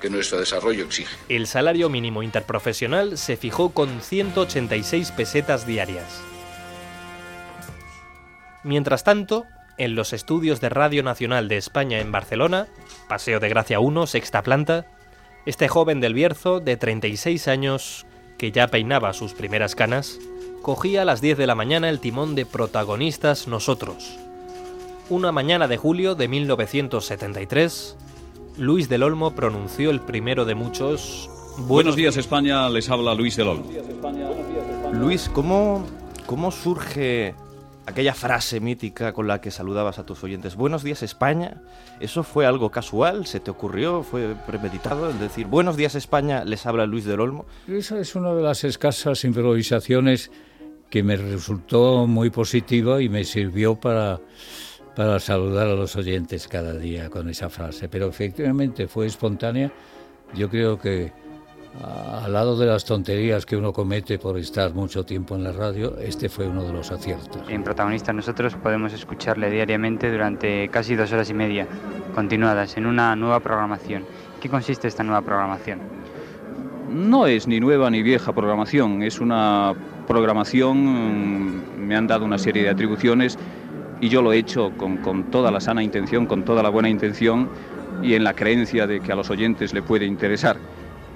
que nuestro desarrollo exige. El salario mínimo interprofesional se fijó con 186 pesetas diarias. Mientras tanto, en los estudios de Radio Nacional de España en Barcelona, Paseo de Gracia 1, sexta planta, este joven del Bierzo, de 36 años, que ya peinaba sus primeras canas, cogía a las 10 de la mañana el timón de protagonistas Nosotros. Una mañana de julio de 1973, Luis del Olmo pronunció el primero de muchos. Buenos, días España, les habla Luis del Olmo. Luis, ¿cómo, ¿cómo surge aquella frase mítica con la que saludabas a tus oyentes, buenos días España, ¿eso fue algo casual? ¿Se te ocurrió? ¿Fue premeditado? El decir, buenos días España, les habla Luis del Olmo. Esa es una de las escasas improvisaciones que me resultó muy positiva y me sirvió para, para saludar a los oyentes cada día con esa frase. Pero efectivamente fue espontánea. Yo creo que al lado de las tonterías que uno comete por estar mucho tiempo en la radio, este fue uno de los aciertos. En Protagonistas nosotros podemos escucharle diariamente durante casi dos horas y media, continuadas, en una nueva programación. ¿Qué consiste esta nueva programación? No es ni nueva ni vieja programación, es una programación, me han dado una serie de atribuciones y yo lo he hecho con, con toda la sana intención, con toda la buena intención y en la creencia de que a los oyentes le puede interesar.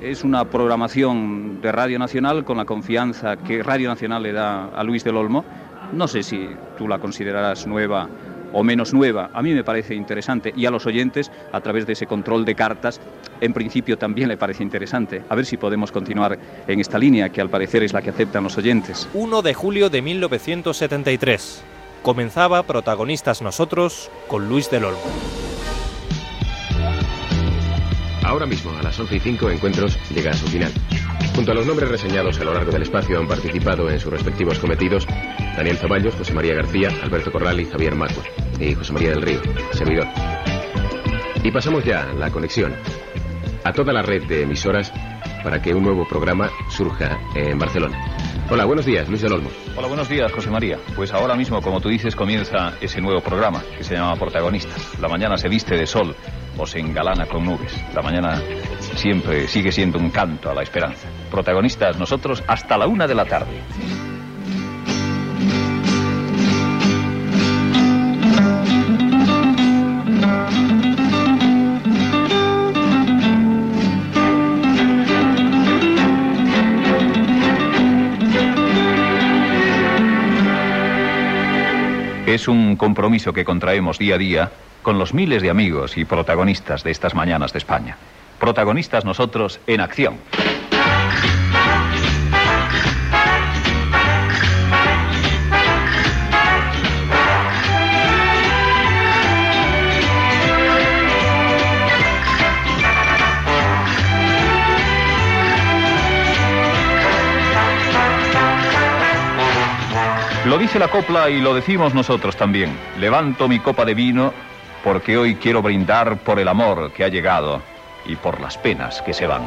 Es una programación de Radio Nacional con la confianza que Radio Nacional le da a Luis del Olmo. No sé si tú la considerarás nueva o menos nueva. A mí me parece interesante y a los oyentes, a través de ese control de cartas, en principio también le parece interesante. A ver si podemos continuar en esta línea, que al parecer es la que aceptan los oyentes. 1 de julio de 1973. Comenzaba Protagonistas Nosotros con Luis del Olmo. Ahora mismo, a las 11 y 5, Encuentros llega a su final. Junto a los nombres reseñados a lo largo del espacio han participado en sus respectivos cometidos Daniel Zaballos, José María García, Alberto Corral y Javier Macua. Y José María del Río, servidor. Y pasamos ya la conexión a toda la red de emisoras para que un nuevo programa surja en Barcelona. Hola, buenos días, Luis del Olmo. Hola, buenos días, José María. Pues ahora mismo, como tú dices, comienza ese nuevo programa que se llama Protagonistas. La mañana se viste de sol o se engalana con nubes. La mañana siempre sigue siendo un canto a la esperanza. Protagonistas nosotros hasta la una de la tarde. Es un compromiso que contraemos día a día con los miles de amigos y protagonistas de estas mañanas de España. Protagonistas nosotros en acción. Lo dice la copla y lo decimos nosotros también. Levanto mi copa de vino porque hoy quiero brindar por el amor que ha llegado y por las penas que se van.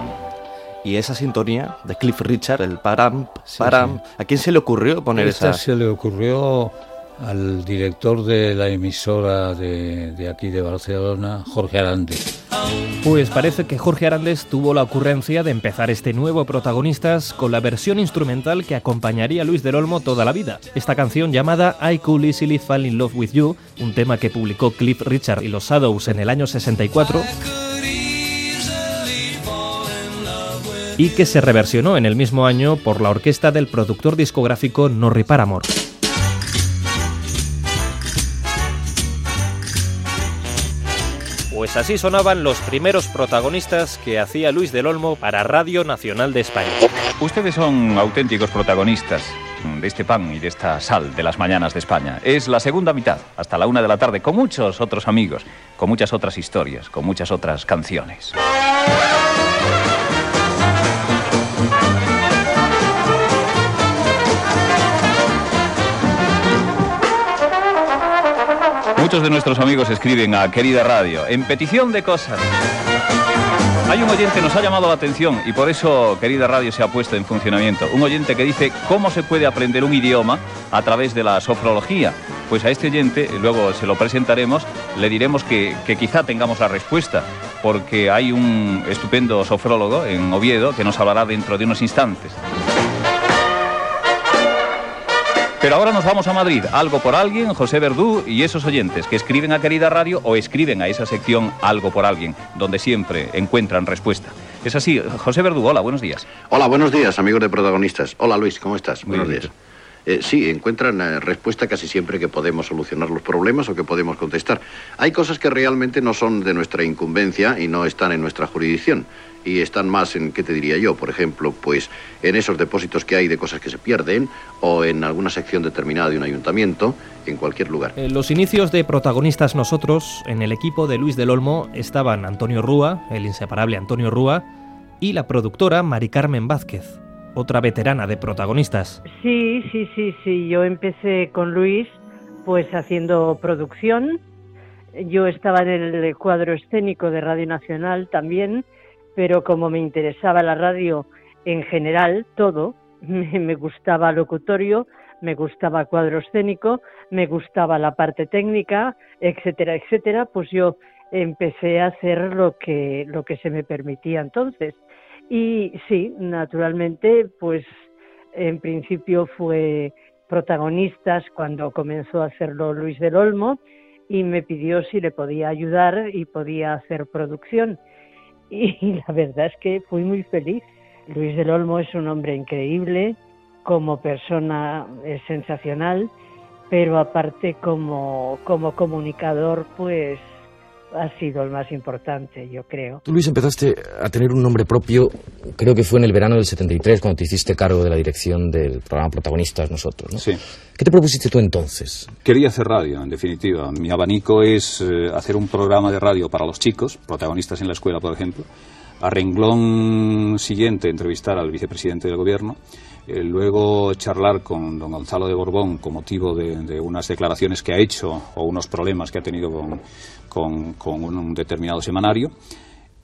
Y esa sintonía de Cliff Richard, el param, param, ¿a quién se le ocurrió poner Esta esa? se le ocurrió al director de la emisora de, aquí de Barcelona, Jorge Arande. Pues parece que Jorge Arandes tuvo la ocurrencia de empezar este nuevo Protagonistas con la versión instrumental que acompañaría a Luis del Olmo toda la vida. Esta canción llamada I Could Easily Fall in Love With You, un tema que publicó Cliff Richard y los Shadows en el año 64 y que se reversionó en el mismo año por la orquesta del productor discográfico Norrie Paramore. Pues así sonaban los primeros protagonistas que hacía Luis del Olmo para Radio Nacional de España. Ustedes son auténticos protagonistas de este pan y de esta sal de las mañanas de España. Es la segunda mitad, hasta la una de la tarde, con muchos otros amigos, con muchas otras historias, con muchas otras canciones. Muchos de nuestros amigos escriben a Querida Radio en petición de cosas. Hay un oyente que nos ha llamado la atención y por eso Querida Radio se ha puesto en funcionamiento. Un oyente que dice cómo se puede aprender un idioma a través de la sofrología. Pues a este oyente, luego se lo presentaremos, le diremos que, quizá tengamos la respuesta, porque hay un estupendo sofrólogo en Oviedo que nos hablará dentro de unos instantes. Pero ahora nos vamos a Madrid, algo por alguien, José Verdú y esos oyentes que escriben a Querida Radio o escriben a esa sección Algo por alguien, donde siempre encuentran respuesta. Es así, José Verdú, hola, buenos días. Hola, buenos días, amigos de protagonistas. Hola, Luis, ¿cómo estás? Muy buenos bien. días. Eh, sí, encuentran eh, respuesta casi siempre que podemos solucionar los problemas o que podemos contestar. Hay cosas que realmente no son de nuestra incumbencia y no están en nuestra jurisdicción. Y están más en, ¿qué te diría yo? Por ejemplo, pues en esos depósitos que hay de cosas que se pierden o en alguna sección determinada de un ayuntamiento, en cualquier lugar. En los inicios de protagonistas nosotros, en el equipo de Luis del Olmo estaban Antonio Rúa, el inseparable Antonio Rúa, y la productora Mari Carmen Vázquez, otra veterana de protagonistas. Sí, sí, sí, sí. Yo empecé con Luis, pues haciendo producción. Yo estaba en el cuadro escénico de Radio Nacional también, pero como me interesaba la radio en general, todo, me, gustaba locutorio, me gustaba cuadro escénico, me gustaba la parte técnica, etcétera, etcétera, pues yo empecé a hacer lo que, lo que se me permitía entonces. Y sí, naturalmente, pues en principio fue protagonistas cuando comenzó a hacerlo Luis del Olmo y me pidió si le podía ayudar y podía hacer producción. Y la verdad es que fui muy feliz. Luis del Olmo es un hombre increíble, como persona es sensacional, pero aparte como, como comunicador, pues ha sido el más importante, yo creo. Tú, Luis, empezaste a tener un nombre propio, creo que fue en el verano del 73, cuando te hiciste cargo de la dirección del programa Protagonistas Nosotros, ¿no? Sí. ¿Qué te propusiste tú entonces? Quería hacer radio, en definitiva. Mi abanico es eh, hacer un programa de radio para los chicos, protagonistas en la escuela, por ejemplo. A renglón siguiente, entrevistar al vicepresidente del gobierno. Eh, luego charlar con don Gonzalo de Borbón con motivo de, unas declaraciones que ha hecho o unos problemas que ha tenido con, con- con un determinado semanario.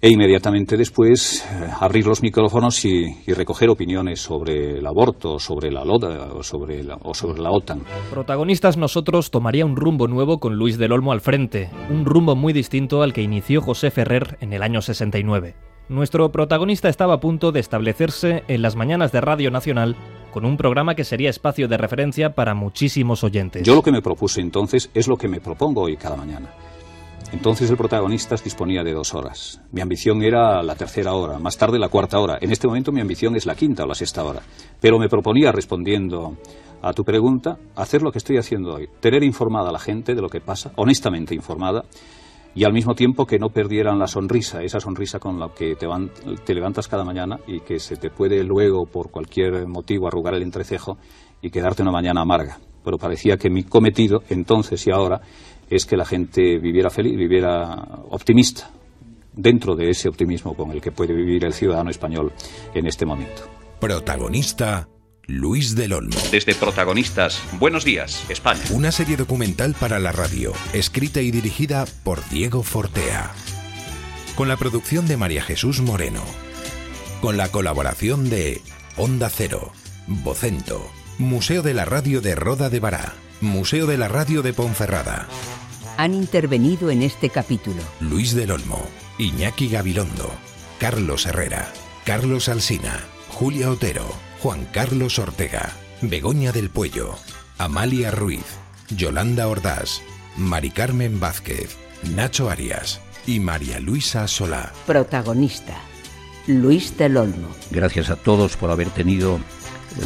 e inmediatamente después eh, abrir los micrófonos y, recoger opiniones sobre el aborto, sobre la LODA o sobre la, o sobre la OTAN. Protagonistas nosotros tomaría un rumbo nuevo con Luis del Olmo al frente, un rumbo muy distinto al que inició José Ferrer en el año 69. Nuestro protagonista estaba a punto de establecerse en las mañanas de Radio Nacional con un programa que sería espacio de referencia para muchísimos oyentes. Yo lo que me propuse entonces es lo que me propongo hoy cada mañana entonces el protagonista disponía de dos horas. Mi ambición era la tercera hora, más tarde la cuarta hora. En este momento mi ambición es la quinta o la sexta hora. Pero me proponía, respondiendo a tu pregunta, hacer lo que estoy haciendo hoy. Tener informada a la gente de lo que pasa, honestamente informada, y al mismo tiempo que no perdieran la sonrisa, esa sonrisa con la que te, te levantas cada mañana y que se te puede luego, por cualquier motivo, arrugar el entrecejo y quedarte una mañana amarga. Pero parecía que mi cometido, entonces y ahora, es que la gente viviera feliz, viviera optimista, dentro de ese optimismo con el que puede vivir el ciudadano español en este momento. Protagonista Luis del Olmo. Desde Protagonistas, Buenos días, España. Una serie documental para la radio, escrita y dirigida por Diego Fortea. Con la producción de María Jesús Moreno. Con la colaboración de Onda Cero, Vocento, Museo de la Radio de Roda de Bará, Museo de la Radio de Ponferrada. Han intervenido en este capítulo Luis del Olmo, Iñaki Gabilondo, Carlos Herrera, Carlos Alsina, Julia Otero, Juan Carlos Ortega, Begoña del Puello, Amalia Ruiz, Yolanda Ordaz, Mari Carmen Vázquez, Nacho Arias y María Luisa Solá. Protagonista, Luis del Olmo. Gracias a todos por haber tenido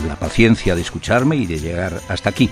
la paciencia de escucharme y de llegar hasta aquí.